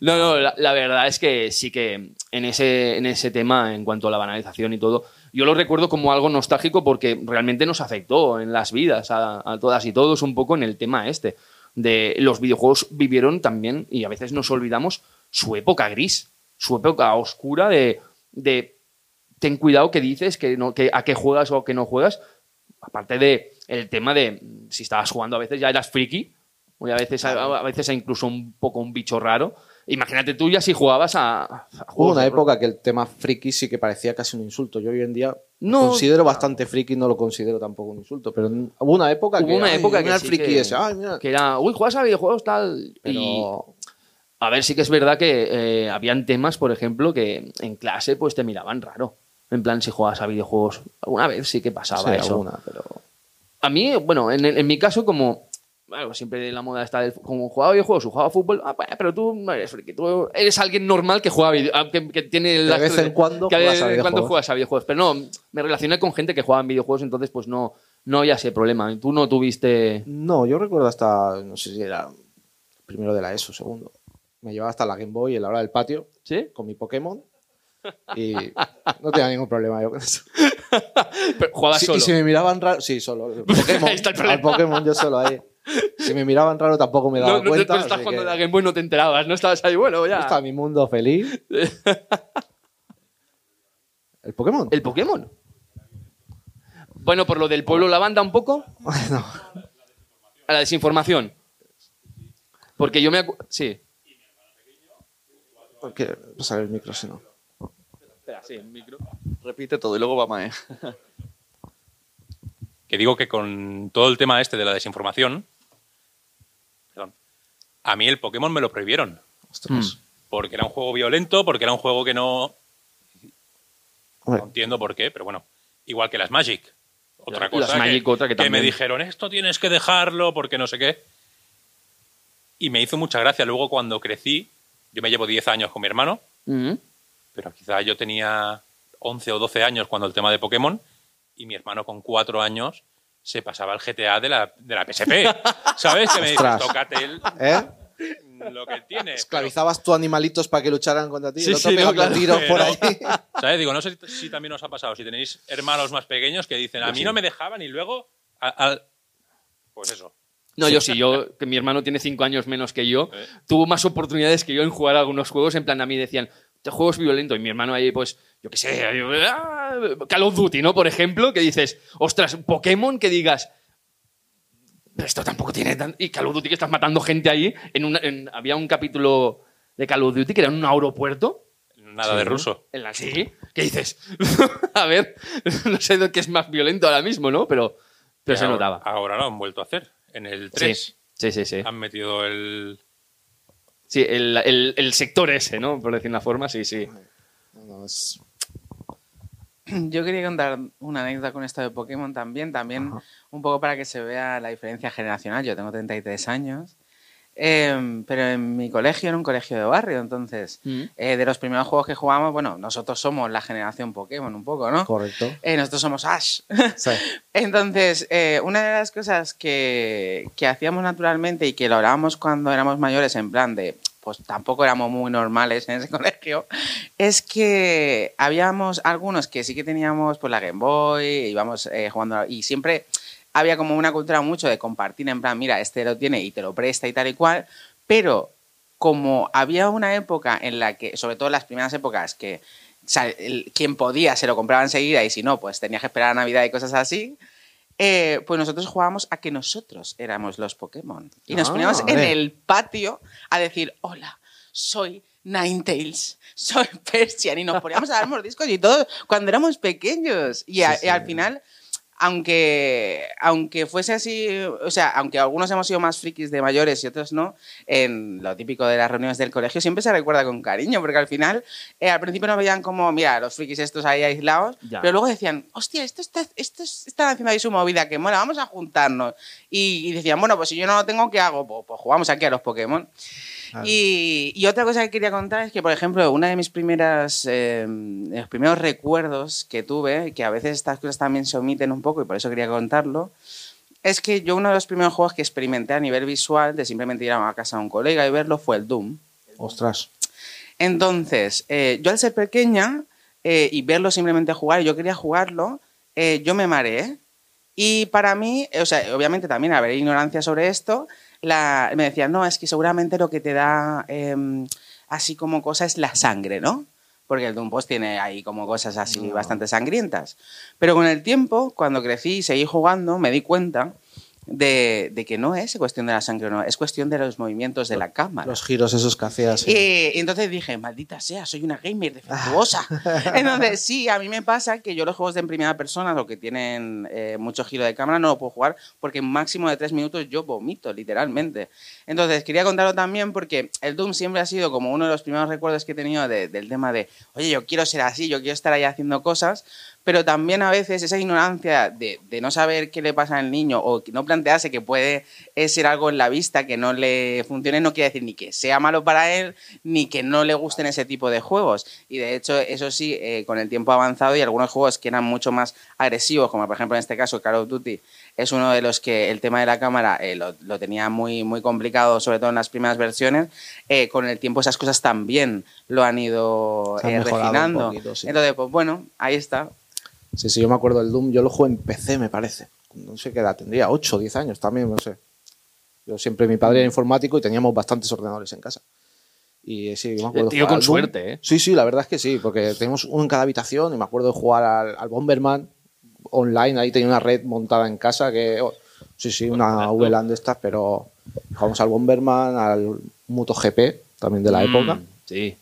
no, no, la, la verdad es que sí que en ese, en ese tema, en cuanto a la banalización y todo, yo lo recuerdo como algo nostálgico porque realmente nos afectó en las vidas a, a todas y todos un poco en el tema este. De los videojuegos vivieron también, y a veces nos olvidamos, su época gris, su época oscura de, de ten cuidado que dices, que no, que a qué juegas o a qué no juegas. Aparte de el tema de mm, si estabas jugando a veces ya eras friki, o a veces, a, a veces incluso un poco un bicho raro. Imagínate tú ya si jugabas a, a Hubo una época que el tema friki sí que parecía casi un insulto. Yo hoy en día No. considero bastante friki, no lo considero tampoco un insulto. Pero hubo una época Hubo que. una época que el sí friki que- ese, ay, mira. que era, uy, juegas a videojuegos tal. Y, Pero. a ver, sí que es verdad que eh, habían temas, por ejemplo, que en clase pues te miraban raro. En plan, si juegas a videojuegos. Alguna vez sí que pasaba sí, eso. alguna, pero. A mí, bueno, en, en mi caso, como. Bueno, siempre la moda está del. Como jugaba videojuegos o jugaba fútbol. Ah, pero tú no eres friki. Tú eres alguien normal que juega video, que, que tiene De vez en cuando que de juegas a vez en cuando videojuegos. juegas a videojuegos. Pero no, me relacioné con gente que jugaba en videojuegos, entonces pues no, no había ese problema. Tú no tuviste. No, yo recuerdo hasta. No sé si era primero de la ESO, segundo. Me llevaba hasta la Game Boy en la hora del patio ¿Sí? con mi Pokémon. Y no tenía ningún problema yo con eso. [LAUGHS] Pero jugabas Sí, solo. Y si me miraban raro, sí, solo. [LAUGHS] el Pokémon, Ahí está el al. Pokémon yo solo ahí. Si me miraban raro tampoco me daba no, no, cuenta. tú estás jugando que la Game Boy no te enterabas, no estabas ahí, bueno, ya. Está mi mundo feliz. [LAUGHS] ¿El Pokémon? ¿El Pokémon? Bueno, por lo del pueblo la banda un poco. Bueno, A la desinformación. Porque yo me Sí. porque pasar el micro si no. Espera, sí, el micro. Repite todo y luego va Mae. [LAUGHS] que digo que con todo el tema este de la desinformación, perdón, a mí el Pokémon me lo prohibieron. Ostras. Porque era un juego violento, porque era un juego que no... No entiendo por qué, pero bueno. Igual que las Magic. Otra Las cosa Magic, que, otra que me también. dijeron, esto tienes que dejarlo porque no sé qué. Y me hizo mucha gracia. Luego cuando crecí, yo me llevo 10 años con mi hermano, Ujú. Pero quizá yo tenía 11 o 12 años cuando el tema de Pokémon y mi hermano con 4 años se pasaba el GTA de la, de la PSP. [LAUGHS] ¿Sabes? Que me dices, tócate el- ¿Eh? lo que tiene. Esclavizabas tú animalitos para que lucharan contra ti. Sí, el otro sí, no, claro. por Pero- ahí. pero, [LAUGHS] ¿Sabes? Digo, no sé si- si también os ha pasado, si tenéis hermanos más pequeños que dicen, a mí no me dejaban y luego... a- Pues eso. No, yo sí, yo, que mi hermano tiene cinco años menos que yo, Eh. tuvo más oportunidades que yo en jugar a algunos juegos. En plan, a mí decían, este juego es violento. Y mi hermano ahí, pues, yo qué sé, ah, Call of Duty, ¿no? Por ejemplo, que dices, ostras, Pokémon, que digas, "Pero esto tampoco tiene tan... Y Call of Duty que estás matando gente ahí. En una- en- había un capítulo de Call of Duty que era en un aeropuerto. Nada de ruso. En la sí, ¿qué dices? [LAUGHS] a ver, [LAUGHS] no sé lo que es más violento ahora mismo, ¿no? Pero, pero se ahora- notaba. Ahora lo han vuelto a hacer. En el 3 Sí, sí, sí. sí. han metido el... Sí, el, el- el sector ese, ¿no? Por decir una forma, sí, sí. [CLEARS THROAT] Yo quería contar una anécdota con esto de Pokémon también, también un poco para que se vea la diferencia generacional. Yo tengo 33 años, em, pero en mi colegio era un colegio de barrio, entonces Mm. eh, de los primeros juegos que jugamos, bueno, nosotros somos la generación Pokémon un poco, ¿no? Correcto. Eh, nosotros somos Ash. Sí. [LAUGHS] Entonces, eh, una de las cosas que, que hacíamos naturalmente y que lográbamos cuando éramos mayores, en plan de, pues tampoco éramos muy normales en ese [LAUGHS] colegio, es que habíamos algunos que sí que teníamos pues la Game Boy, íbamos eh, jugando y siempre había como una cultura mucho de compartir en plan, mira, este lo tiene y te lo presta y tal y cual, pero como había una época en la que, sobre todo las primeras épocas, que o sea, el- quien podía se lo compraba enseguida y si no, pues tenías que esperar a Navidad y cosas así, eh, pues nosotros jugábamos a que nosotros éramos los Pokémon. Y nos Ah, poníamos en el patio a decir, hola, soy Ninetales, soy Persian, y nos poníamos a dar mordiscos y todo cuando éramos pequeños. Y, a- y al final aunque, aunque fuese así, o sea, aunque algunos hemos sido más frikis de mayores y otros no, en lo típico de las reuniones del colegio siempre se recuerda con cariño, porque al final, eh, al principio nos veían como, mira, los frikis estos ahí aislados, Ya. pero luego decían, hostia, esto está, estos están haciendo ahí su movida, que mola, vamos a juntarnos. Y, y decían, bueno, pues si yo no lo tengo, ¿qué hago? Pues, pues jugamos aquí a los Pokémon. Y, y otra cosa que quería contar es que, por ejemplo, una de mis primeras, eh, los primeros recuerdos que tuve, que a veces estas cosas también se omiten un poco y por eso quería contarlo, es que yo uno de los primeros juegos que experimenté a nivel visual, de simplemente ir a casa de un colega y verlo, fue el Doom. Ostras. Entonces, eh, yo al ser pequeña eh, y verlo simplemente jugar, y yo quería jugarlo, eh, yo me mareé. Y para mí, o sea, obviamente también haber ignorancia sobre esto, la, me decían, no, es que seguramente lo que te da em, así como cosa es la sangre, ¿no? Porque el Doom tiene ahí como cosas así bastante sangrientas. Pero con el tiempo, cuando crecí y seguí jugando, me di cuenta de, de que no es cuestión de la sangre, no, es cuestión de los movimientos de la cámara. Los giros esos que hacías. sí. Y entonces dije, maldita sea, soy una gamer defectuosa. [LAUGHS] entonces, sí, a mí me pasa que yo los juegos de en primera persona, lo que tienen eh, mucho giro de cámara, no lo puedo jugar porque en máximo de tres minutos yo vomito, literalmente. Entonces, quería contarlo también porque el Doom siempre ha sido como uno de los primeros recuerdos que he tenido de- del tema de, oye, yo quiero ser así, yo quiero estar ahí haciendo cosas, pero también a veces esa ignorancia de, de no saber qué le pasa al niño o no plantearse que puede eh, ser algo en la vista que no le funcione, no quiere decir ni que sea malo para él, ni que no le gusten ese tipo de juegos. Y de hecho, eso sí, eh, con el tiempo ha avanzado y algunos juegos que eran mucho más agresivos, como por ejemplo en este caso Call of Duty, es uno de los que el tema de la cámara eh, lo, lo tenía muy, muy complicado, sobre todo en las primeras versiones. Eh, con el tiempo esas cosas también lo han ido han refinando. poquito, sí. Entonces, pues bueno, ahí está. Sí, sí, yo me acuerdo del Doom. Yo lo jugué en PC, me parece. No sé qué edad tendría, 8 o 10 años también, no sé. Yo siempre, mi padre era informático y teníamos bastantes ordenadores en casa. Y eh, sí, yo me acuerdo. de Tío, con suerte, ¿eh? Sí, sí, la verdad es que sí, porque teníamos uno en cada habitación y me acuerdo de jugar al, al Bomberman online. Ahí tenía una red montada en casa que. oh, sí, sí, una VLAN de estas, pero jugamos al Bomberman, al MotoGP, también de la Mm, época. Sí.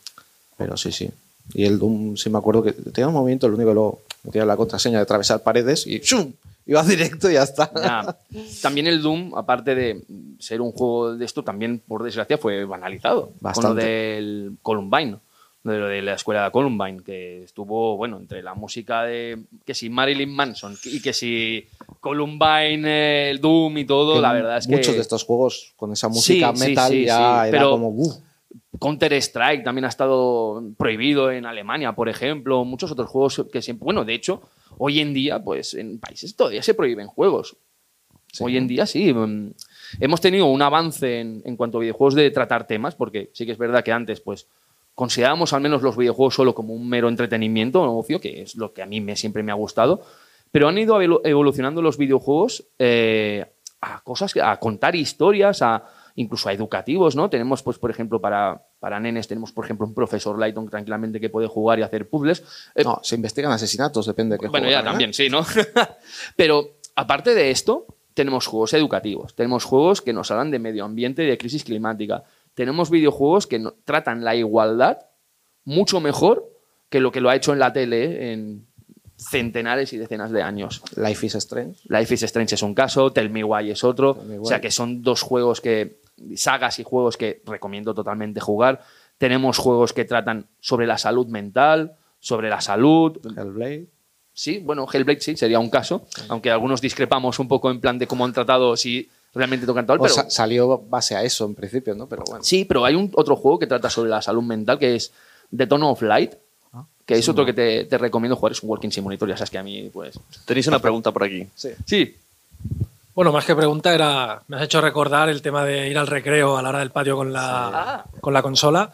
Pero sí, sí. Y el Doom, sí me acuerdo que tenía un movimiento, lo único que luego tenía la contraseña de atravesar paredes y ¡shum! Iba directo y ya está. Ya. [LAUGHS] También el Doom, aparte de ser un juego de esto, también, por desgracia, fue banalizado. Con lo Bastante. del Columbine, de lo de la escuela de Columbine, que estuvo, bueno, entre la música de que si Marilyn Manson y que si Columbine, el Doom y todo, Que la verdad es que... Muchos de estos juegos con esa música Sí, metal sí, ya era pero- como. ¡uh! Counter-Strike también ha estado prohibido en Alemania, por ejemplo. Muchos otros juegos que siempre. Bueno, de hecho, hoy en día, pues en países todavía se prohíben juegos. Hoy en día sí. mm, Hemos tenido un avance en, en cuanto a videojuegos de tratar temas, porque sí que es verdad que antes, pues, considerábamos al menos los videojuegos solo como un mero entretenimiento, un ocio, que es lo que a mí me, siempre me ha gustado. Pero han ido evolu- evolucionando los videojuegos eh, a cosas, que- a contar historias, a incluso a educativos, ¿no? Tenemos, pues, por ejemplo, para, para nenes, tenemos, por ejemplo, un profesor Lighton tranquilamente que puede jugar y hacer puzzles. Eh, No, se investigan asesinatos, depende de qué bueno, juego ya también, también, sí, ¿no? [LAUGHS] Pero aparte de esto, tenemos juegos educativos, tenemos juegos que nos hablan de medio ambiente y de crisis climática, tenemos videojuegos que no- tratan la igualdad mucho mejor que lo que lo ha hecho en la tele en centenares y decenas de años. ¿eh? Life is Strange. Life is Strange es un caso, Tell Me Why es otro. O sea que son dos juegos que, sagas y juegos que recomiendo totalmente jugar. Tenemos juegos que tratan sobre la salud mental, sobre la salud. Hellblade. Sí, bueno, Hellblade sí, sería un caso, aunque algunos discrepamos un poco en plan de cómo han tratado, si realmente tocan tal, O pero... sa- salió base a eso en principio, ¿no? Pero bueno. Sí, pero hay un otro juego que trata sobre la salud mental que es The Tone of Light, Ah, que es otro que te, te recomiendo jugar, es un Walking Simulator, ya sabes que a mí, pues... Tenéis una pregunta por aquí. Sí. Sí, Bueno, más que pregunta era, me has hecho recordar el tema de ir al recreo a la hora del patio con la, con la consola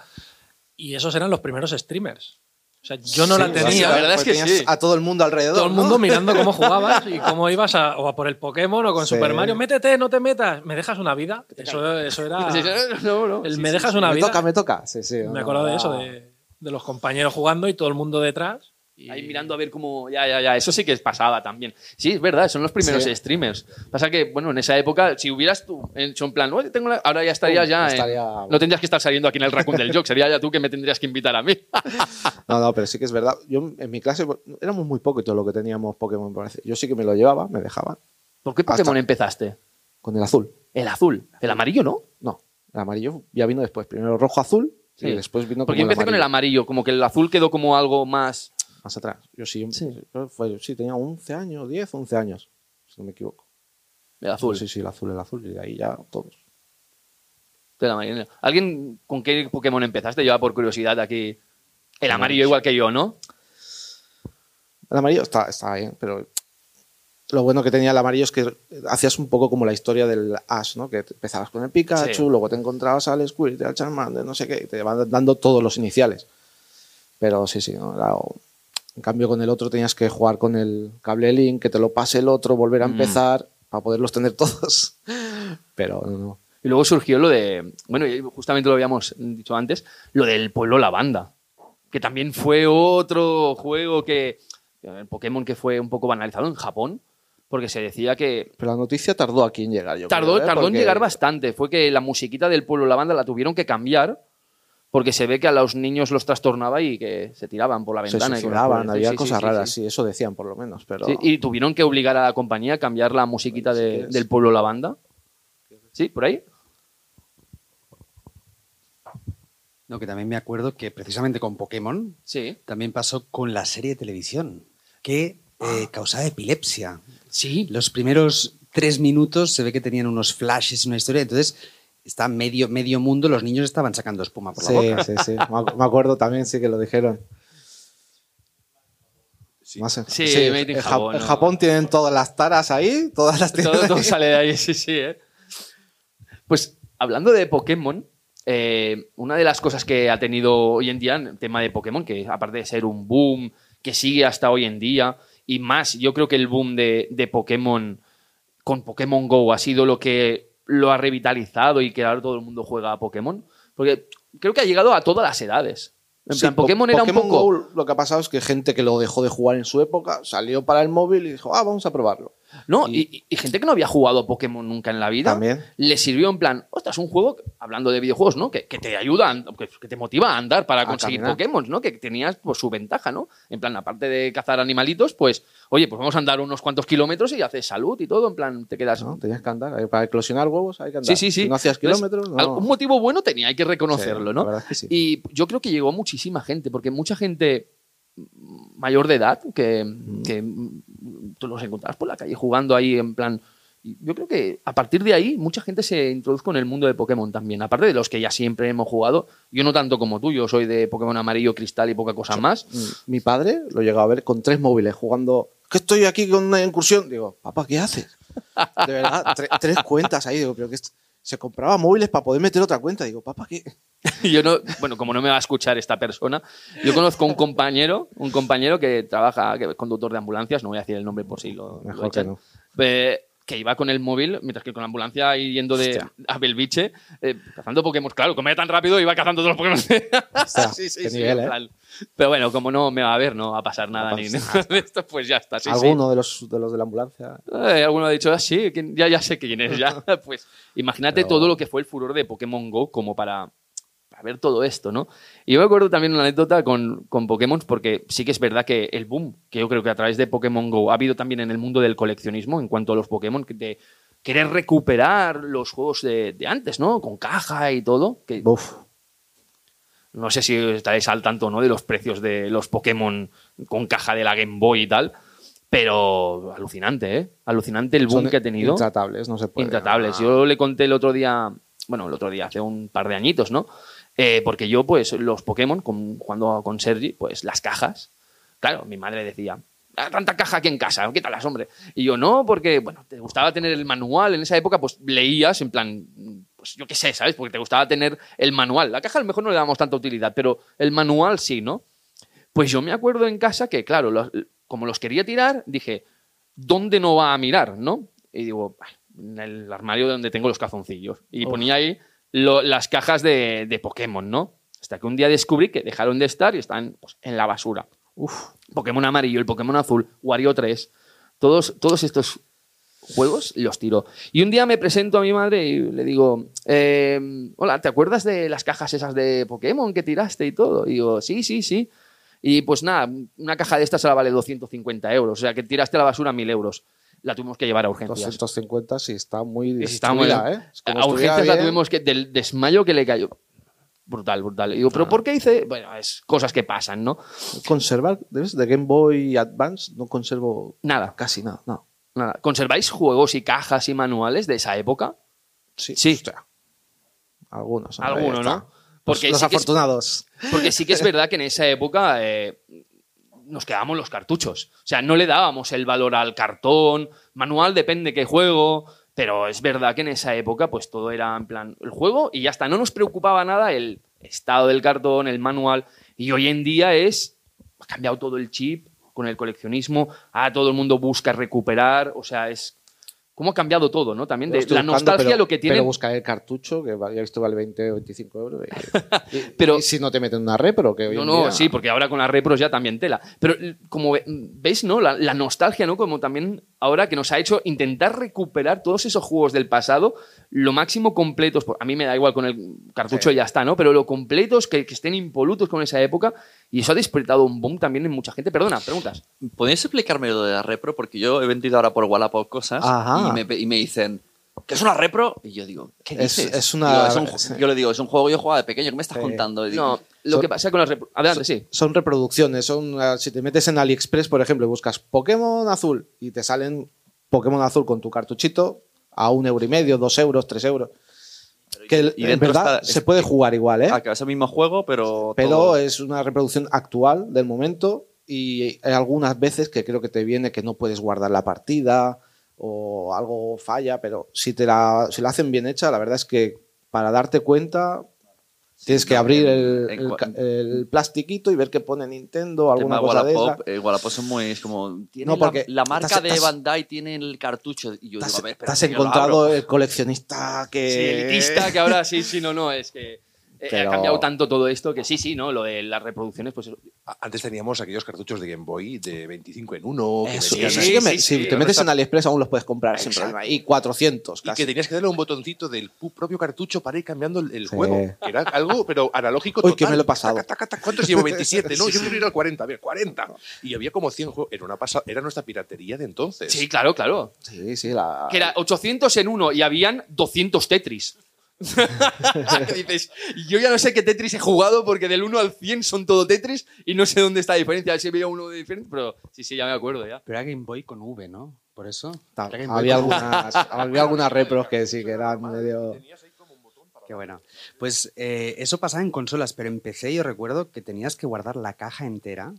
y esos eran los primeros streamers. O sea, yo no Sí, la tenía. la verdad es que tenías sí. A todo el mundo alrededor. todo el ¿no? mundo [LAUGHS] mirando cómo jugabas y cómo ibas a, o a por el Pokémon o con Sí. Super Mario. Métete, no te metas. ¿Me dejas una vida? Eso, eso era. [LAUGHS] no, no. El me dejas una Me vida. toca, me toca. Sí, sí. Me acuerdo de eso, de, de los compañeros jugando y todo el mundo detrás. Ahí mirando a ver cómo. Ya, ya, ya. Eso sí que pasaba también. Sí, es verdad, son los primeros Sí. streamers. Pasa que, bueno, en esa época, si hubieras tú hecho en plan, "Oye, tengo la-", ahora ya estarías Pum, ya. en- estaría- No tendrías que estar saliendo aquí en el Raccoon del Joke, sería ya tú que me tendrías que invitar a mí. [LAUGHS] No, no, pero sí que es verdad. Yo en mi clase éramos muy poquitos lo que teníamos Pokémon. Yo sí que me lo llevaba, me dejaban. ¿Por qué Pokémon Hasta- empezaste? Con el azul. El azul. El amarillo, ¿no? No, el amarillo ya vino después. Primero rojo, azul Sí. y después vino Porque empecé con el amarillo, como que el azul quedó como algo más. Más atrás. Yo sí, fue- sí, tenía 11 años, 10, 11 años, si no me equivoco. El azul. Sí, sí, el azul, el azul. Y de ahí ya todos. del amarillo. ¿Alguien con qué Pokémon empezaste? Yo por curiosidad aquí. El amarillo igual que yo, ¿no? El amarillo está, está bien, pero lo bueno que tenía el amarillo es que hacías un poco como la historia del Ash, ¿no? Que empezabas con el Pikachu, Sí. luego te encontrabas al Squirtle, al Charmander, no sé qué, y te van dando todos los iniciales. Pero sí, sí, ¿no? Era- en cambio con el otro tenías que jugar con el cable Link, que te lo pase el otro, volver a Mm. empezar para poderlos tener [LAUGHS] todos. Pero no, no. Y luego surgió lo de, bueno, justamente lo habíamos dicho antes, lo del pueblo lavanda, que también fue otro juego que, el Pokémon que fue un poco banalizado en Japón, porque se decía que Pero la noticia tardó aquí en llegar, yo tardó, creo, ¿eh? tardó en Porque- llegar bastante, fue que la musiquita del pueblo lavanda la tuvieron que cambiar porque se ve que a los niños los trastornaba y que se tiraban por la Se ventana. y cosas suicidaban, había. Sí, cosas sí, raras, sí. sí, eso decían por lo menos, pero... Sí, y tuvieron que obligar a la compañía a cambiar la musiquita de- quieres. del pueblo lavanda. ¿Sí? ¿Por ahí? No, que también me acuerdo que precisamente con Pokémon Sí. también pasó con la serie de televisión, que eh, causaba epilepsia. Sí. Los primeros tres minutos se ve que tenían unos flashes, una historia, entonces está medio, medio mundo, los niños estaban sacando espuma por Sí, la boca. sí, sí. [LAUGHS] Me ac- me acuerdo también, sí, que lo dijeron. Más en, Sí, sí, made in en, Ja- Japón, en ¿no? Japón tienen todas las taras ahí, todas las tienen todo, sale de ahí, sí, sí. ¿eh? Pues hablando de Pokémon, eh, una de las cosas que ha tenido hoy en día el tema de Pokémon, que aparte de ser un boom, que sigue hasta hoy en día, y más, yo creo que el boom de, de Pokémon con Pokémon Go ha sido lo que lo ha revitalizado y que ahora todo el mundo juega a Pokémon. Porque creo que ha llegado a todas las edades. En Sí, plan, Po- Pokémon era un poco. Go, lo que ha pasado es que gente que lo dejó de jugar en su época salió para el móvil y dijo, ah, vamos a probarlo. No, y, y- y gente que no había jugado Pokémon nunca en la vida. También. Le sirvió en plan, ostras, un juego, hablando de videojuegos, ¿no? Que, que te ayuda, que, que te motiva a andar para A conseguir caminar. Pokémon, ¿no? Que tenías pues, su ventaja, ¿no? En plan, aparte de cazar animalitos, pues, oye, pues vamos a andar unos cuantos kilómetros y haces salud y todo, en plan, te quedas. ¿no? Tenías que andar. eh, Para eclosionar huevos hay que andar. Sí, sí, sí. Si no hacías kilómetros, no. Algún motivo bueno tenía, hay que reconocerlo, Sí, ¿no? la verdad es que sí. Y yo creo que llegó muchísima gente, porque mucha gente mayor de edad que, Mm. que tú los encontrabas por la calle jugando ahí en plan. Yo creo que a partir de ahí mucha gente se introduzco en el mundo de Pokémon también. Aparte de los que ya siempre hemos jugado, yo no tanto como tú, yo soy de Pokémon amarillo, cristal y poca cosa más. Mi padre lo llegó a ver con tres móviles jugando. Que estoy aquí con una incursión. Digo, papá, ¿qué haces? De verdad, tre- tres cuentas ahí. Digo, pero que se compraba móviles para poder meter otra cuenta. Digo, papá, ¿qué? [LAUGHS] Yo no, bueno, como no me va a escuchar esta persona, yo conozco un compañero, un compañero que trabaja, que es conductor de ambulancias, no voy a decir el nombre por si lo, lo Mejor que echan, no. eh, que iba con el móvil, mientras que con la ambulancia yendo de Hostia. a Belviche, eh, cazando Pokémon. Claro, como era tan rápido, iba cazando todos los Pokémon. [LAUGHS] [LAUGHS] Sí, sí, sí, nivel, ¿eh? Pero bueno, como no me va a ver, no va a pasar nada ni nada de esto, pues ya está. Sí, sí. Alguno De, los, de los de la ambulancia. Eh, alguno ha dicho, ah, sí, ¿quién- ya, ya sé quién es. Ya. [LAUGHS] Pues imagínate Pero- todo lo que fue el furor de Pokémon Go como para, para ver todo esto, ¿no? Y yo me acuerdo también una anécdota con, con Pokémon, porque sí que es verdad que el boom que yo creo que a través de Pokémon Go ha habido también en el mundo del coleccionismo en cuanto a los Pokémon, que de querer recuperar los juegos de, de antes, ¿no? Con caja y todo. Que Uf, no sé si estaréis al tanto ¿no? de los precios de los Pokémon con caja de la Game Boy y tal. Pero alucinante, ¿eh? Alucinante el boom son que ha tenido. Intratables, no se puede. Intratables. Ah. Yo le conté el otro día, bueno, el otro día, hace un par de añitos, ¿no? Eh, porque yo, pues, los Pokémon, con- cuando con Sergi, pues las cajas, claro, mi madre decía, "Ah, tanta caja aquí en casa, quítalas, hombre. Y yo, no, porque, bueno, te gustaba tener el manual, en esa época, pues leías, en plan, pues yo qué sé, ¿sabes? Porque te gustaba tener el manual. La caja a lo mejor no le damos tanta utilidad, pero el manual sí, ¿no? Pues yo me acuerdo en casa que, claro, los- como los quería tirar, dije, ¿dónde no va a mirar, no? Y digo, "Bah, en el armario donde tengo los calzoncillos. Y Uf. ponía ahí lo- las cajas de, de Pokémon, ¿no? Hasta que un día descubrí que dejaron de estar y están pues, en la basura. Pokémon amarillo, el Pokémon azul, Wario 3, todos, todos estos juegos los tiró. Y un día me presento a mi madre y le digo, eh, hola, ¿te acuerdas de las cajas esas de Pokémon que tiraste y todo? Y digo, sí, sí, sí. Y pues nada, una caja de estas se la vale 250 euros, o sea que tiraste a la basura 1000 euros. La tuvimos que llevar a urgencias. 250 sí está muy está muy- ¿eh? Es como a urgencias la tuvimos que. Del desmayo que le cayó. Brutal, brutal. Y digo, ¿pero por qué hice? Bueno, es cosas que pasan, ¿no? Conservar, ¿ves? De Game Boy Advance no conservo Nada. casi nada. No. Nada. ¿Conserváis juegos y cajas y manuales de esa época? Sí. Sí. hostia. Algunos. hombre, Alguno, ya ¿no? Porque los sí que es- afortunados. Porque sí que es verdad que en esa época eh, nos quedábamos los cartuchos. O sea, no le dábamos el valor al cartón, manual depende qué juego, pero es verdad que en esa época pues todo era en plan el juego y ya está. No nos preocupaba nada el estado del cartón, el manual. Y hoy en día es, ha cambiado todo el chip con el coleccionismo, ahora todo el mundo busca recuperar, o sea, es... ¿Cómo ha cambiado todo, no? También de la buscando, nostalgia pero- lo que tiene... Pero buscar el cartucho, que ya he visto vale 20 o 25 euros. y- [LAUGHS] y- Pero- y si no te meten una re, pero que hoy No, en no, día- sí, porque ahora con las repros ya también tela. Pero como ve- veis, ¿no? La, la nostalgia, ¿no? Como también ahora que nos ha hecho intentar recuperar todos esos juegos del pasado, lo máximo completos. A mí me da igual con el cartucho y ya está, ¿no? Pero lo completos, que, que estén impolutos con esa época. Y eso ha despertado un boom también en mucha gente. Perdona, preguntas. ¿Podéis explicarme lo de la repro? Porque yo he vendido ahora por Wallapop cosas y me, y me dicen, ¿qué es una repro? Y yo digo, ¿qué Es- dices? es una- Digo, un- sí. yo le digo, es un juego que yo jugaba de pequeño, ¿qué me estás Sí. contando? Y digo, No, lo son- que pasa con las repros. Adelante, sí. Son reproducciones. Son, eh, si te metes en AliExpress, por ejemplo, y buscas Pokémon azul y te salen Pokémon azul con tu cartuchito a un euro y medio, dos euros, tres euros. Que y en verdad se puede jugar igual, ¿eh? ah, que es el mismo juego, pero... pero todo- es una reproducción actual del momento y hay algunas veces que creo que te viene que no puedes guardar la partida o algo falla, pero si te la, si la hacen bien hecha, la verdad es que para darte cuenta tienes que abrir el, el el plastiquito y ver que pone Nintendo, tema alguna cosa de esa. Eh, Wallapop son muy... Es como, No, la- porque la, marca te has- de has- Bandai tiene el cartucho. Y yo Te digo, has, a ver, espera, has encontrado el coleccionista que... Sí, elitista, que ahora sí, sí, no, no, es que Pero- ha cambiado tanto todo esto que sí, sí, ¿no? Lo de las reproducciones, pues Antes teníamos aquellos cartuchos de Game Boy de 25 en 1. Que Eso, ahí, sí que me- sí, si sí, te metes está- en AliExpress aún los puedes comprar sin problema. Y 400 Y casi. que tenías que darle un botoncito del propio cartucho para ir cambiando el, el Sí. juego. Que era algo, pero analógico Uy, total. que me lo he pasado. Taca, taca, taca. ¿Cuántos llevo? 27, ¿no? Sí, Yo sí. quiero ir al 40. A ver, 40. Y había como 100 juegos. Era, una pasa- era nuestra piratería de entonces. Sí, claro, claro. Sí, sí, la... Que era 800 en uno y habían 200 Tetris. Que [LAUGHS] dices, yo ya no sé qué Tetris he jugado porque del 1 al 100 son todo Tetris y no sé dónde está la diferencia. A ver si veía uno de diferente, pero sí, sí, ya me acuerdo ya. Pero era Game Boy con V, ¿no? Por eso. Había algunas, había algunas repros que sí que eran medio. Qué bueno. Pues eh, eso pasaba en consolas, pero en PC yo recuerdo que tenías que guardar la caja entera,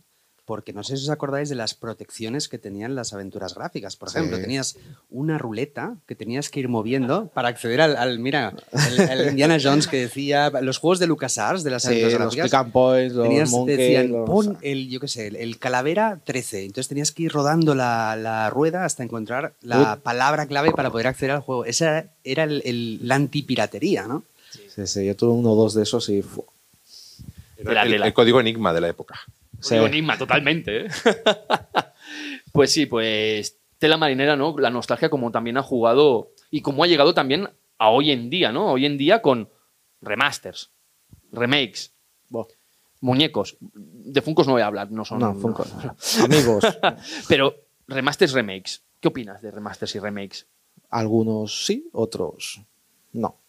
porque no sé si os acordáis de las protecciones que tenían las aventuras gráficas. Por Sí. ejemplo, tenías una ruleta que tenías que ir moviendo para acceder al, al- mira, el, el [LAUGHS] Indiana Jones que decía, los juegos de LucasArts, de las Sí, aventuras los gráficas. pick and points, los Tenías, te monkey, decían, los- pon el, yo qué sé, el, el calavera 13. Entonces tenías que ir rodando la, la rueda hasta encontrar la palabra clave para poder acceder al juego. Esa era el, el- la antipiratería, ¿no? Sí, sí, yo tuve uno o dos de esos y. Era el código enigma de la época. Sí. Enigma, totalmente. ¿eh? [LAUGHS] pues sí, pues tela marinera, ¿no? La nostalgia como también ha jugado y como ha llegado también a hoy en día, ¿no? Hoy en día con remasters, remakes, muñecos. De Funkos no voy a hablar, no son... No, Funko. [LAUGHS] Amigos, [LAUGHS] Pero remasters, remakes. ¿Qué opinas de remasters y remakes? algunos sí, otros no.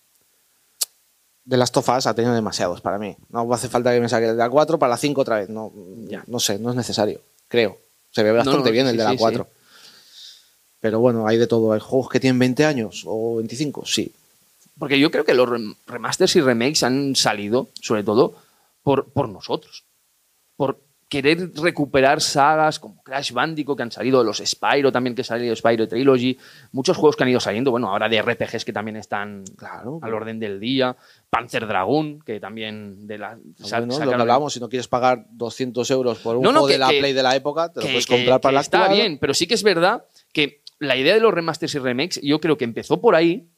De las tofas ha tenido demasiados para mí. No hace falta que me saque el de la 4 para la 5 otra vez. No, Ya. no sé, no es necesario. Creo. Se ve bastante No, no, bien el de la sí, 4. Pero bueno, hay de todo. Hay juegos que tienen 20 años o 25, sí. Porque yo creo que los rem- remasters y remakes han salido, sobre todo, por, por nosotros. Por querer recuperar sagas como Crash Bandicoot, que han salido, los Spyro también, que ha salido Spyro Trilogy, muchos juegos que han ido saliendo, bueno, ahora de RPGs que también están Claro. al orden del día, Panzer Dragoon, que también de la... sa- Bueno, lo que hablábamos, si no quieres pagar 200 euros por un No, no, juego que- de la que- Play de la época, te lo puedes comprar para la está actual. bien, pero sí que es verdad que la idea de los remasters y remakes, yo creo que empezó por ahí,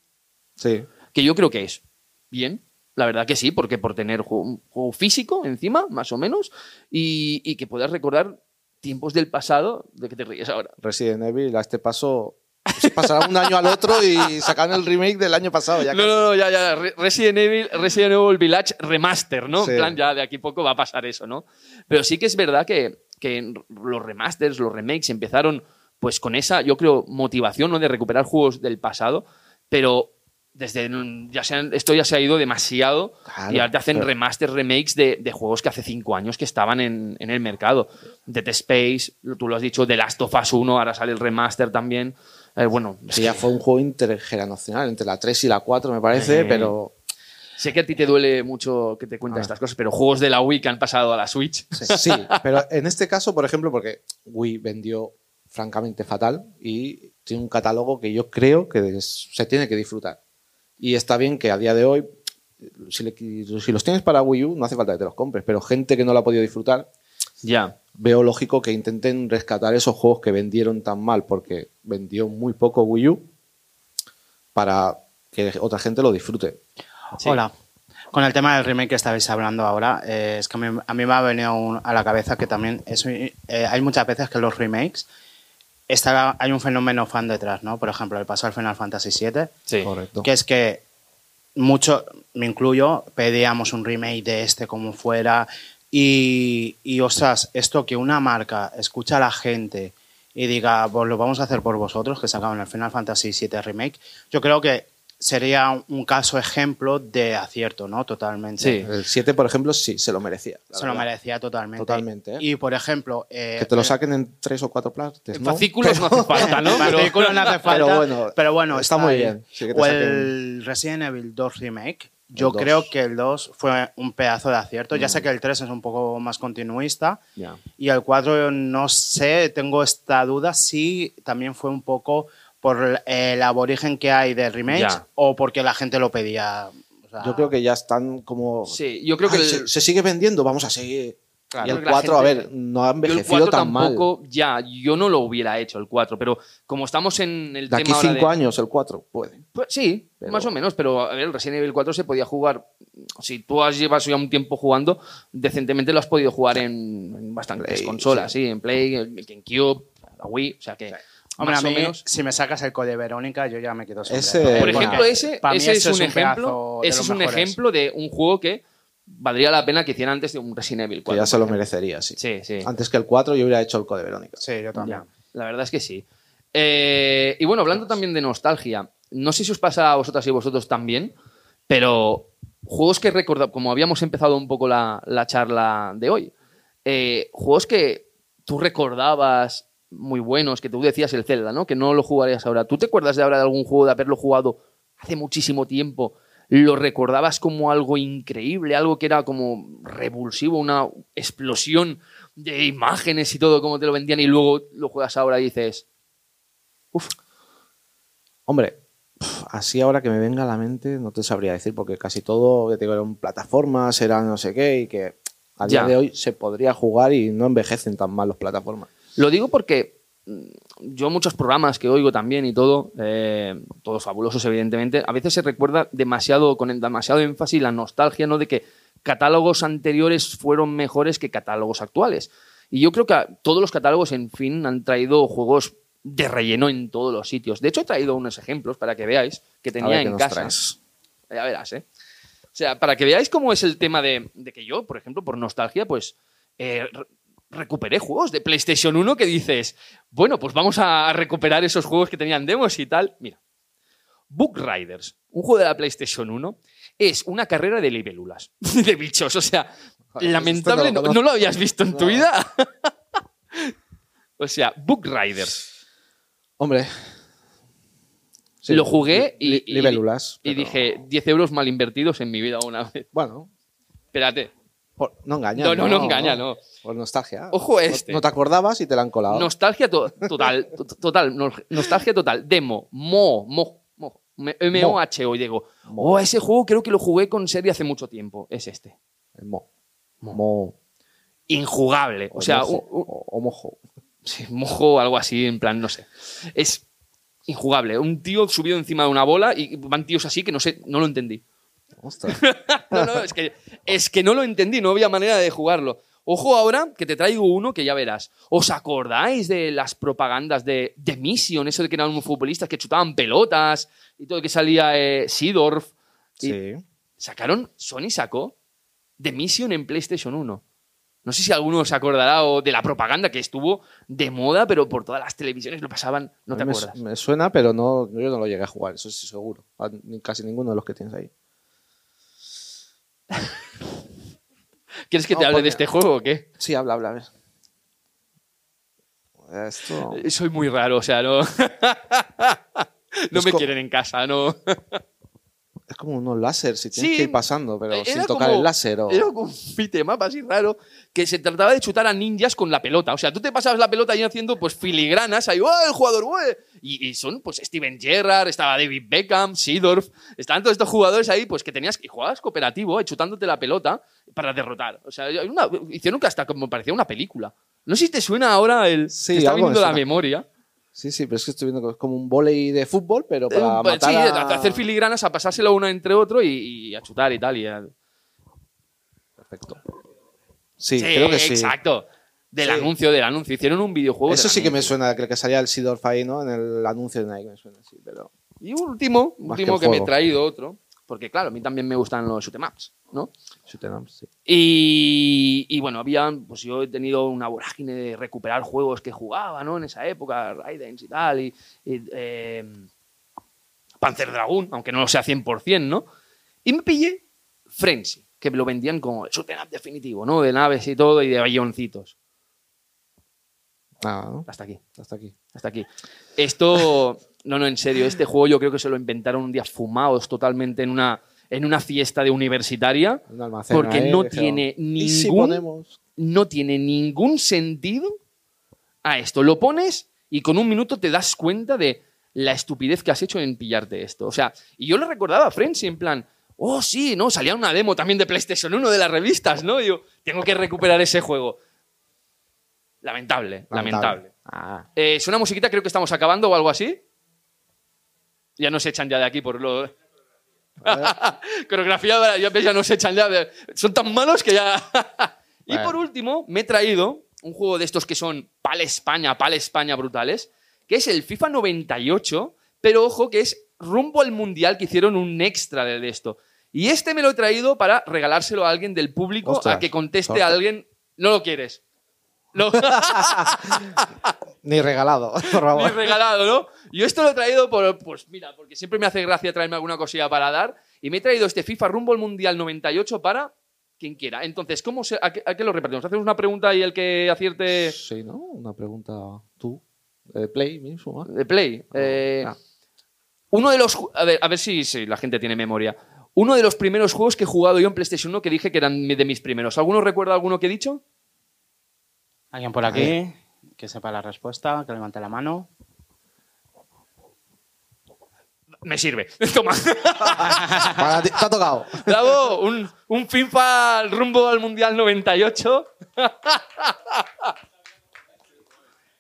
Sí. que yo creo que es bien, La verdad que sí, porque por tener ju- un juego físico encima, más o menos, y, y que puedas recordar tiempos del pasado, de que te ríes ahora. Resident Evil a este paso se pasará un año al otro y sacarán el remake del año pasado. Ya No, casi. no, no, ya, ya. Re- Resident Evil, Resident Evil Village Remaster, ¿no? Sí. En plan, ya de aquí a poco va a pasar eso, ¿no? Pero sí que es verdad que, que los remasters, los remakes empezaron pues con esa, yo creo, motivación, ¿no? De recuperar juegos del pasado, pero desde ya se han- esto ya se ha ido demasiado Claro, y ahora te hacen pero- remasters, remakes de, de juegos que hace cinco años que estaban en, en el mercado. Dead Space, tú lo has dicho, The Last of Us 1, ahora sale el remaster también. Eh, bueno, Sí, ya fue un juego intergeneracional, entre la 3 y la 4 me parece, Eh, pero Sé que a ti te duele mucho que te cuente Ah. estas cosas, pero juegos de la Wii que han pasado a la Switch. sí, pero en este caso, por ejemplo, porque Wii vendió francamente fatal y tiene un catálogo que yo creo que se tiene que disfrutar. Y está bien que a día de hoy, si, le- si los tienes para Wii U, no hace falta que te los compres, pero gente que no lo ha podido disfrutar, Ya. veo lógico que intenten rescatar esos juegos que vendieron tan mal, porque vendió muy poco Wii U, para que otra gente lo disfrute. Hola. Con el tema del remake que estabais hablando ahora, eh, es que a mí, a mí me ha venido un- a la cabeza que también es, eh, hay muchas veces que los remakes está, hay un fenómeno fan detrás, ¿no? Por ejemplo, el paso al Final Fantasy VII, Sí. Correcto. que es que mucho, me incluyo, pedíamos un remake de este como fuera y, y ostras, esto que una marca escucha a la gente y diga, pues lo vamos a hacer por vosotros, que sacaban el Final Fantasy VII Remake, yo creo que sería un caso ejemplo de acierto, ¿no? Totalmente. Sí. El 7, por ejemplo, sí, se lo merecía. Se lo merecía totalmente. Totalmente, ¿eh? Y, por ejemplo... eh, Que te lo eh, saquen en tres o cuatro partes, En ¿no? fascículos no hace falta, ¿no? [LAUGHS] en Pero- fascículo no hace falta, Pero bueno, pero bueno, está muy ahí. bien, sí que te o saquen- el Resident Evil 2 Remake. Yo El 2. creo que el 2 fue un pedazo de acierto. Ya sé que el 3 es un poco más continuista. Ya. Y el 4, no sé, tengo esta duda si también fue un poco por el aborigen que hay de remakes Ya. o porque la gente lo pedía. O sea, Yo creo que ya están como. Sí, yo creo que "Ay, el- se, se sigue vendiendo, vamos a seguir. Claro. y el Creo que la 4, a ver, no ha Yo el envejecido 4 tan mal. tampoco, ya, yo no lo hubiera hecho el 4, pero como estamos en el De aquí tema ahora 5 de- años, el 4, puede. Pues sí, Pero- más o menos, pero a ver, el Resident Evil 4 se podía jugar. Si tú has llevas ya un tiempo jugando, decentemente lo has podido jugar en, en bastantes Play, consolas, sí. en Play, en GameCube, la Wii, o sea que. Hombre, más a o mí, menos. si me sacas el code Verónica, yo ya me quedo sin Ese-. Por bueno, ejemplo, ese, ese es un es un ejemplo. Ese es un mejores. ejemplo de un juego que valdría la pena que hiciera antes de un Resident Evil 4. Que ya se lo merecería, sí. Sí, sí. Antes que el 4, yo hubiera hecho el Code Verónica. Sí, yo también. Ya, la verdad es que sí. Eh, y bueno, hablando también de nostalgia, no sé si os pasa a vosotras y vosotros también, pero juegos que recordad, como habíamos empezado un poco la, la charla de hoy, eh, juegos que tú recordabas muy buenos, que tú decías el Zelda, ¿no? Que no lo jugarías ahora. ¿Tú te acuerdas de ahora de algún juego de haberlo jugado hace muchísimo tiempo? ¿Lo recordabas como algo increíble, algo que era como revulsivo, una explosión de imágenes y todo, como te lo vendían, y luego lo juegas ahora y dices, uff, Hombre, así ahora que me venga a la mente, no te sabría decir, porque casi todo, ya te digo, eran plataformas, eran no sé qué, y que a día Ya. de hoy se podría jugar y no envejecen tan mal las plataformas. Lo digo porque mm, yo muchos programas que oigo también y todo, eh, todos fabulosos evidentemente, a veces se recuerda demasiado, con demasiado énfasis la nostalgia, ¿no? De que catálogos anteriores fueron mejores que catálogos actuales. Y yo creo que todos los catálogos, en fin, han traído juegos de relleno en todos los sitios. De hecho, he traído unos ejemplos para que veáis que A tenía ver en casa. traes. Ya verás, ¿eh? O sea, para que veáis cómo es el tema de, de que yo, por ejemplo, por nostalgia, pues eh, recuperé juegos de PlayStation 1 que dices, bueno, pues vamos a recuperar esos juegos que tenían demos y tal. Mira, Book Riders, un juego de la PlayStation 1, es una carrera de libélulas, [LAUGHS] de bichos. O sea, Joder, lamentable, no ¿no, lo conozco. ¿no lo habías visto en tu vida? [LAUGHS] o sea, Book Riders. Hombre. sí, Lo jugué y- li- y- libélulas, Y pero- dije, 10 euros mal invertidos en mi vida una vez. Bueno, Espérate. Por- no engaña. No, no, no engaña, no. Por nostalgia. Ojo No- este. No, te acordabas y te la han colado. Nostalgia to- total, to- total, no- nostalgia total. Demo, Mo, Mo, Mo, M-O-H-O. Y digo, oh, ese juego creo que lo jugué con serie hace mucho tiempo. Es este. El mo. Mo. Injugable. O sea, mojo, un- un- o, o mojo. sí, mojo o algo así, en plan, no sé. Es injugable. Un tío subido encima de una bola y van tíos así que no sé, no lo entendí. Ostras. [LAUGHS] No, no, es que, es que no lo entendí, no había manera de jugarlo. Ojo ahora que te traigo uno que ya verás. ¿Os acordáis de las propagandas de, de Mission? Eso de que eran unos futbolistas que chutaban pelotas y todo que salía eh, Seedorf. Y Sí. Sacaron, Sony sacó The Mission en PlayStation 1. No sé si alguno se acordará o de la propaganda que estuvo de moda, pero por todas las televisiones lo pasaban. No te me, acuerdas. me suena, pero no, yo no lo llegué a jugar, eso sí seguro. A casi ninguno de los que tienes ahí. [LAUGHS] ¿Quieres que te hable de este juego o qué? Sí, habla, habla, a ver. Esto. Soy muy raro, o sea, no. [LAUGHS] no me quieren en casa, no. [LAUGHS] Es como unos láser, si tienes Sí, que ir pasando, pero Era sin tocar como- el láser. O... Era como un beatmap así raro, que se trataba de chutar a ninjas con la pelota. O sea, tú te pasabas la pelota ahí haciendo pues filigranas, ahí, ¡oh, el jugador, ¡oh! Y, y son pues Steven Gerrard, estaba David Beckham, Seedorf, estaban todos estos jugadores ahí pues que tenías que jugabas cooperativo, eh, chutándote la pelota para derrotar. O sea, una- hicieron que hasta como parecía una película. No sé si te suena ahora el... Sí, te está viniendo la memoria. Sí, sí, pero es que estoy viendo que es como un volei de fútbol, pero para Eh, matar sí, a... hacer filigranas, a pasárselo uno entre otro y, y a chutar y tal. Y a- Perfecto. Sí, creo que sí. Exacto. Del Sí. anuncio, del anuncio. Hicieron un videojuego. Eso sí que me suena, creo que salía el Sidorf ahí, ¿no? En el anuncio de Nike me suena, sí, pero... Y último, Más último que que, me he traído otro. Porque claro, a mí también me gustan los shoot 'em ups, ¿no? Shoot 'em ups, sí. Y, y bueno, había, pues yo he tenido una vorágine de recuperar juegos que jugaba, ¿no? En esa época, Raidens y tal, y, y, eh, Panzer Dragoon, aunque no lo sea 100%, ¿no? Y me pillé Frenzy, que lo vendían como el shoot 'em up definitivo, ¿no? De naves y todo, y de avioncitos. Nada, ¿no? Hasta aquí. Hasta aquí. Hasta aquí. Esto, no, no, en serio, este juego yo creo que se lo inventaron un día fumados totalmente en una, en una fiesta de universitaria, Un almacén porque ahí, no tiene ¿y si ningún, ponemos? no tiene ningún sentido a esto. Lo pones y con un minuto te das cuenta de la estupidez que has hecho en pillarte esto. O sea, y yo le recordaba a Frenzy en plan, oh sí, no, salía una demo también de PlayStation 1 de las revistas, ¿no? Y yo, tengo que recuperar ese juego. Lamentable, lamentable. Ah, Eh, ¿Suena musiquita? Creo que estamos acabando o algo así. Ya nos echan ya de aquí por lo. [LAUGHS] Coreografía, ya ya nos echan ya. de- Son tan malos que ya. [LAUGHS] y por último, me he traído un juego de estos que son Pal España, Pal España brutales, que es el FIFA 98, pero ojo que es rumbo al mundial que hicieron un extra de esto. Y este me lo he traído para regalárselo a alguien del público Ostras, a que conteste a alguien. No lo quieres. [LAUGHS] Ni regalado, [LAUGHS] por favor. Ni regalado, ¿no? Yo esto lo he traído por, pues mira, porque siempre me hace gracia traerme alguna cosilla para dar. Y me he traído este FIFA rumbo al Mundial 98 para quien quiera. Entonces, ¿cómo se, a, qué, a qué lo repartimos? ¿Hacemos una pregunta y el que acierte Sí, ¿no? Una pregunta tú. De Play mismo, ¿eh? de play? Eh, Ah. Uno de los... A ver, a ver si, si la gente tiene memoria. Uno de los primeros juegos que he jugado yo en PlayStation 1 que dije que eran de mis primeros. ¿Alguno recuerda alguno que he dicho? ¿Alguien por aquí que sepa la respuesta? Que levante la mano. Me sirve. [LAUGHS] Toma. Para ti, te ha tocado. Bravo, un, un FIFA rumbo al Mundial 98.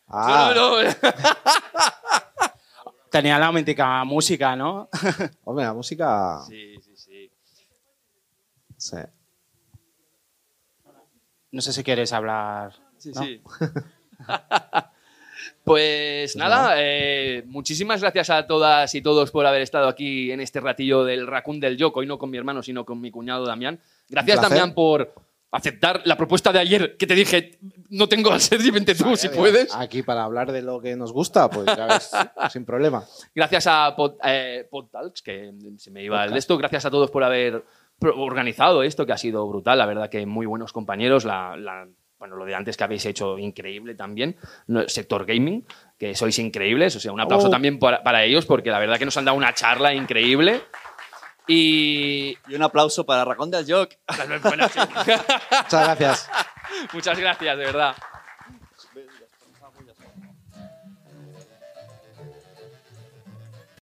Ah, No, no, [LAUGHS] Tenía la mítica música, ¿no? [LAUGHS] Hombre, la música... Sí, sí, sí. Sí. No sé si quieres hablar. Sí, ¿no? sí. [LAUGHS] Pues nada, eh, muchísimas gracias a todas y todos por haber estado aquí en este ratillo del Raccoon del Yoko, y no con mi hermano, sino con mi cuñado Damián. Gracias. Damián, por aceptar la propuesta de ayer que te dije, no tengo al ser, vente tú si puedes. Aquí para hablar de lo que nos gusta, pues ya ves, [LAUGHS] sin problema. Gracias a Pod, eh, Podtalks, que se me iba el de esto. Gracias a todos por haber organizado esto, que ha sido brutal. La verdad que muy buenos compañeros. La, la- bueno, lo de antes que habéis hecho increíble también. No, Sector Gaming, que sois increíbles. O sea, un aplauso Oh. también para, para ellos, porque la verdad que nos han dado una charla increíble. Y. Y un aplauso para Racón del sí. Muchas gracias. [LAUGHS] Muchas gracias, de verdad.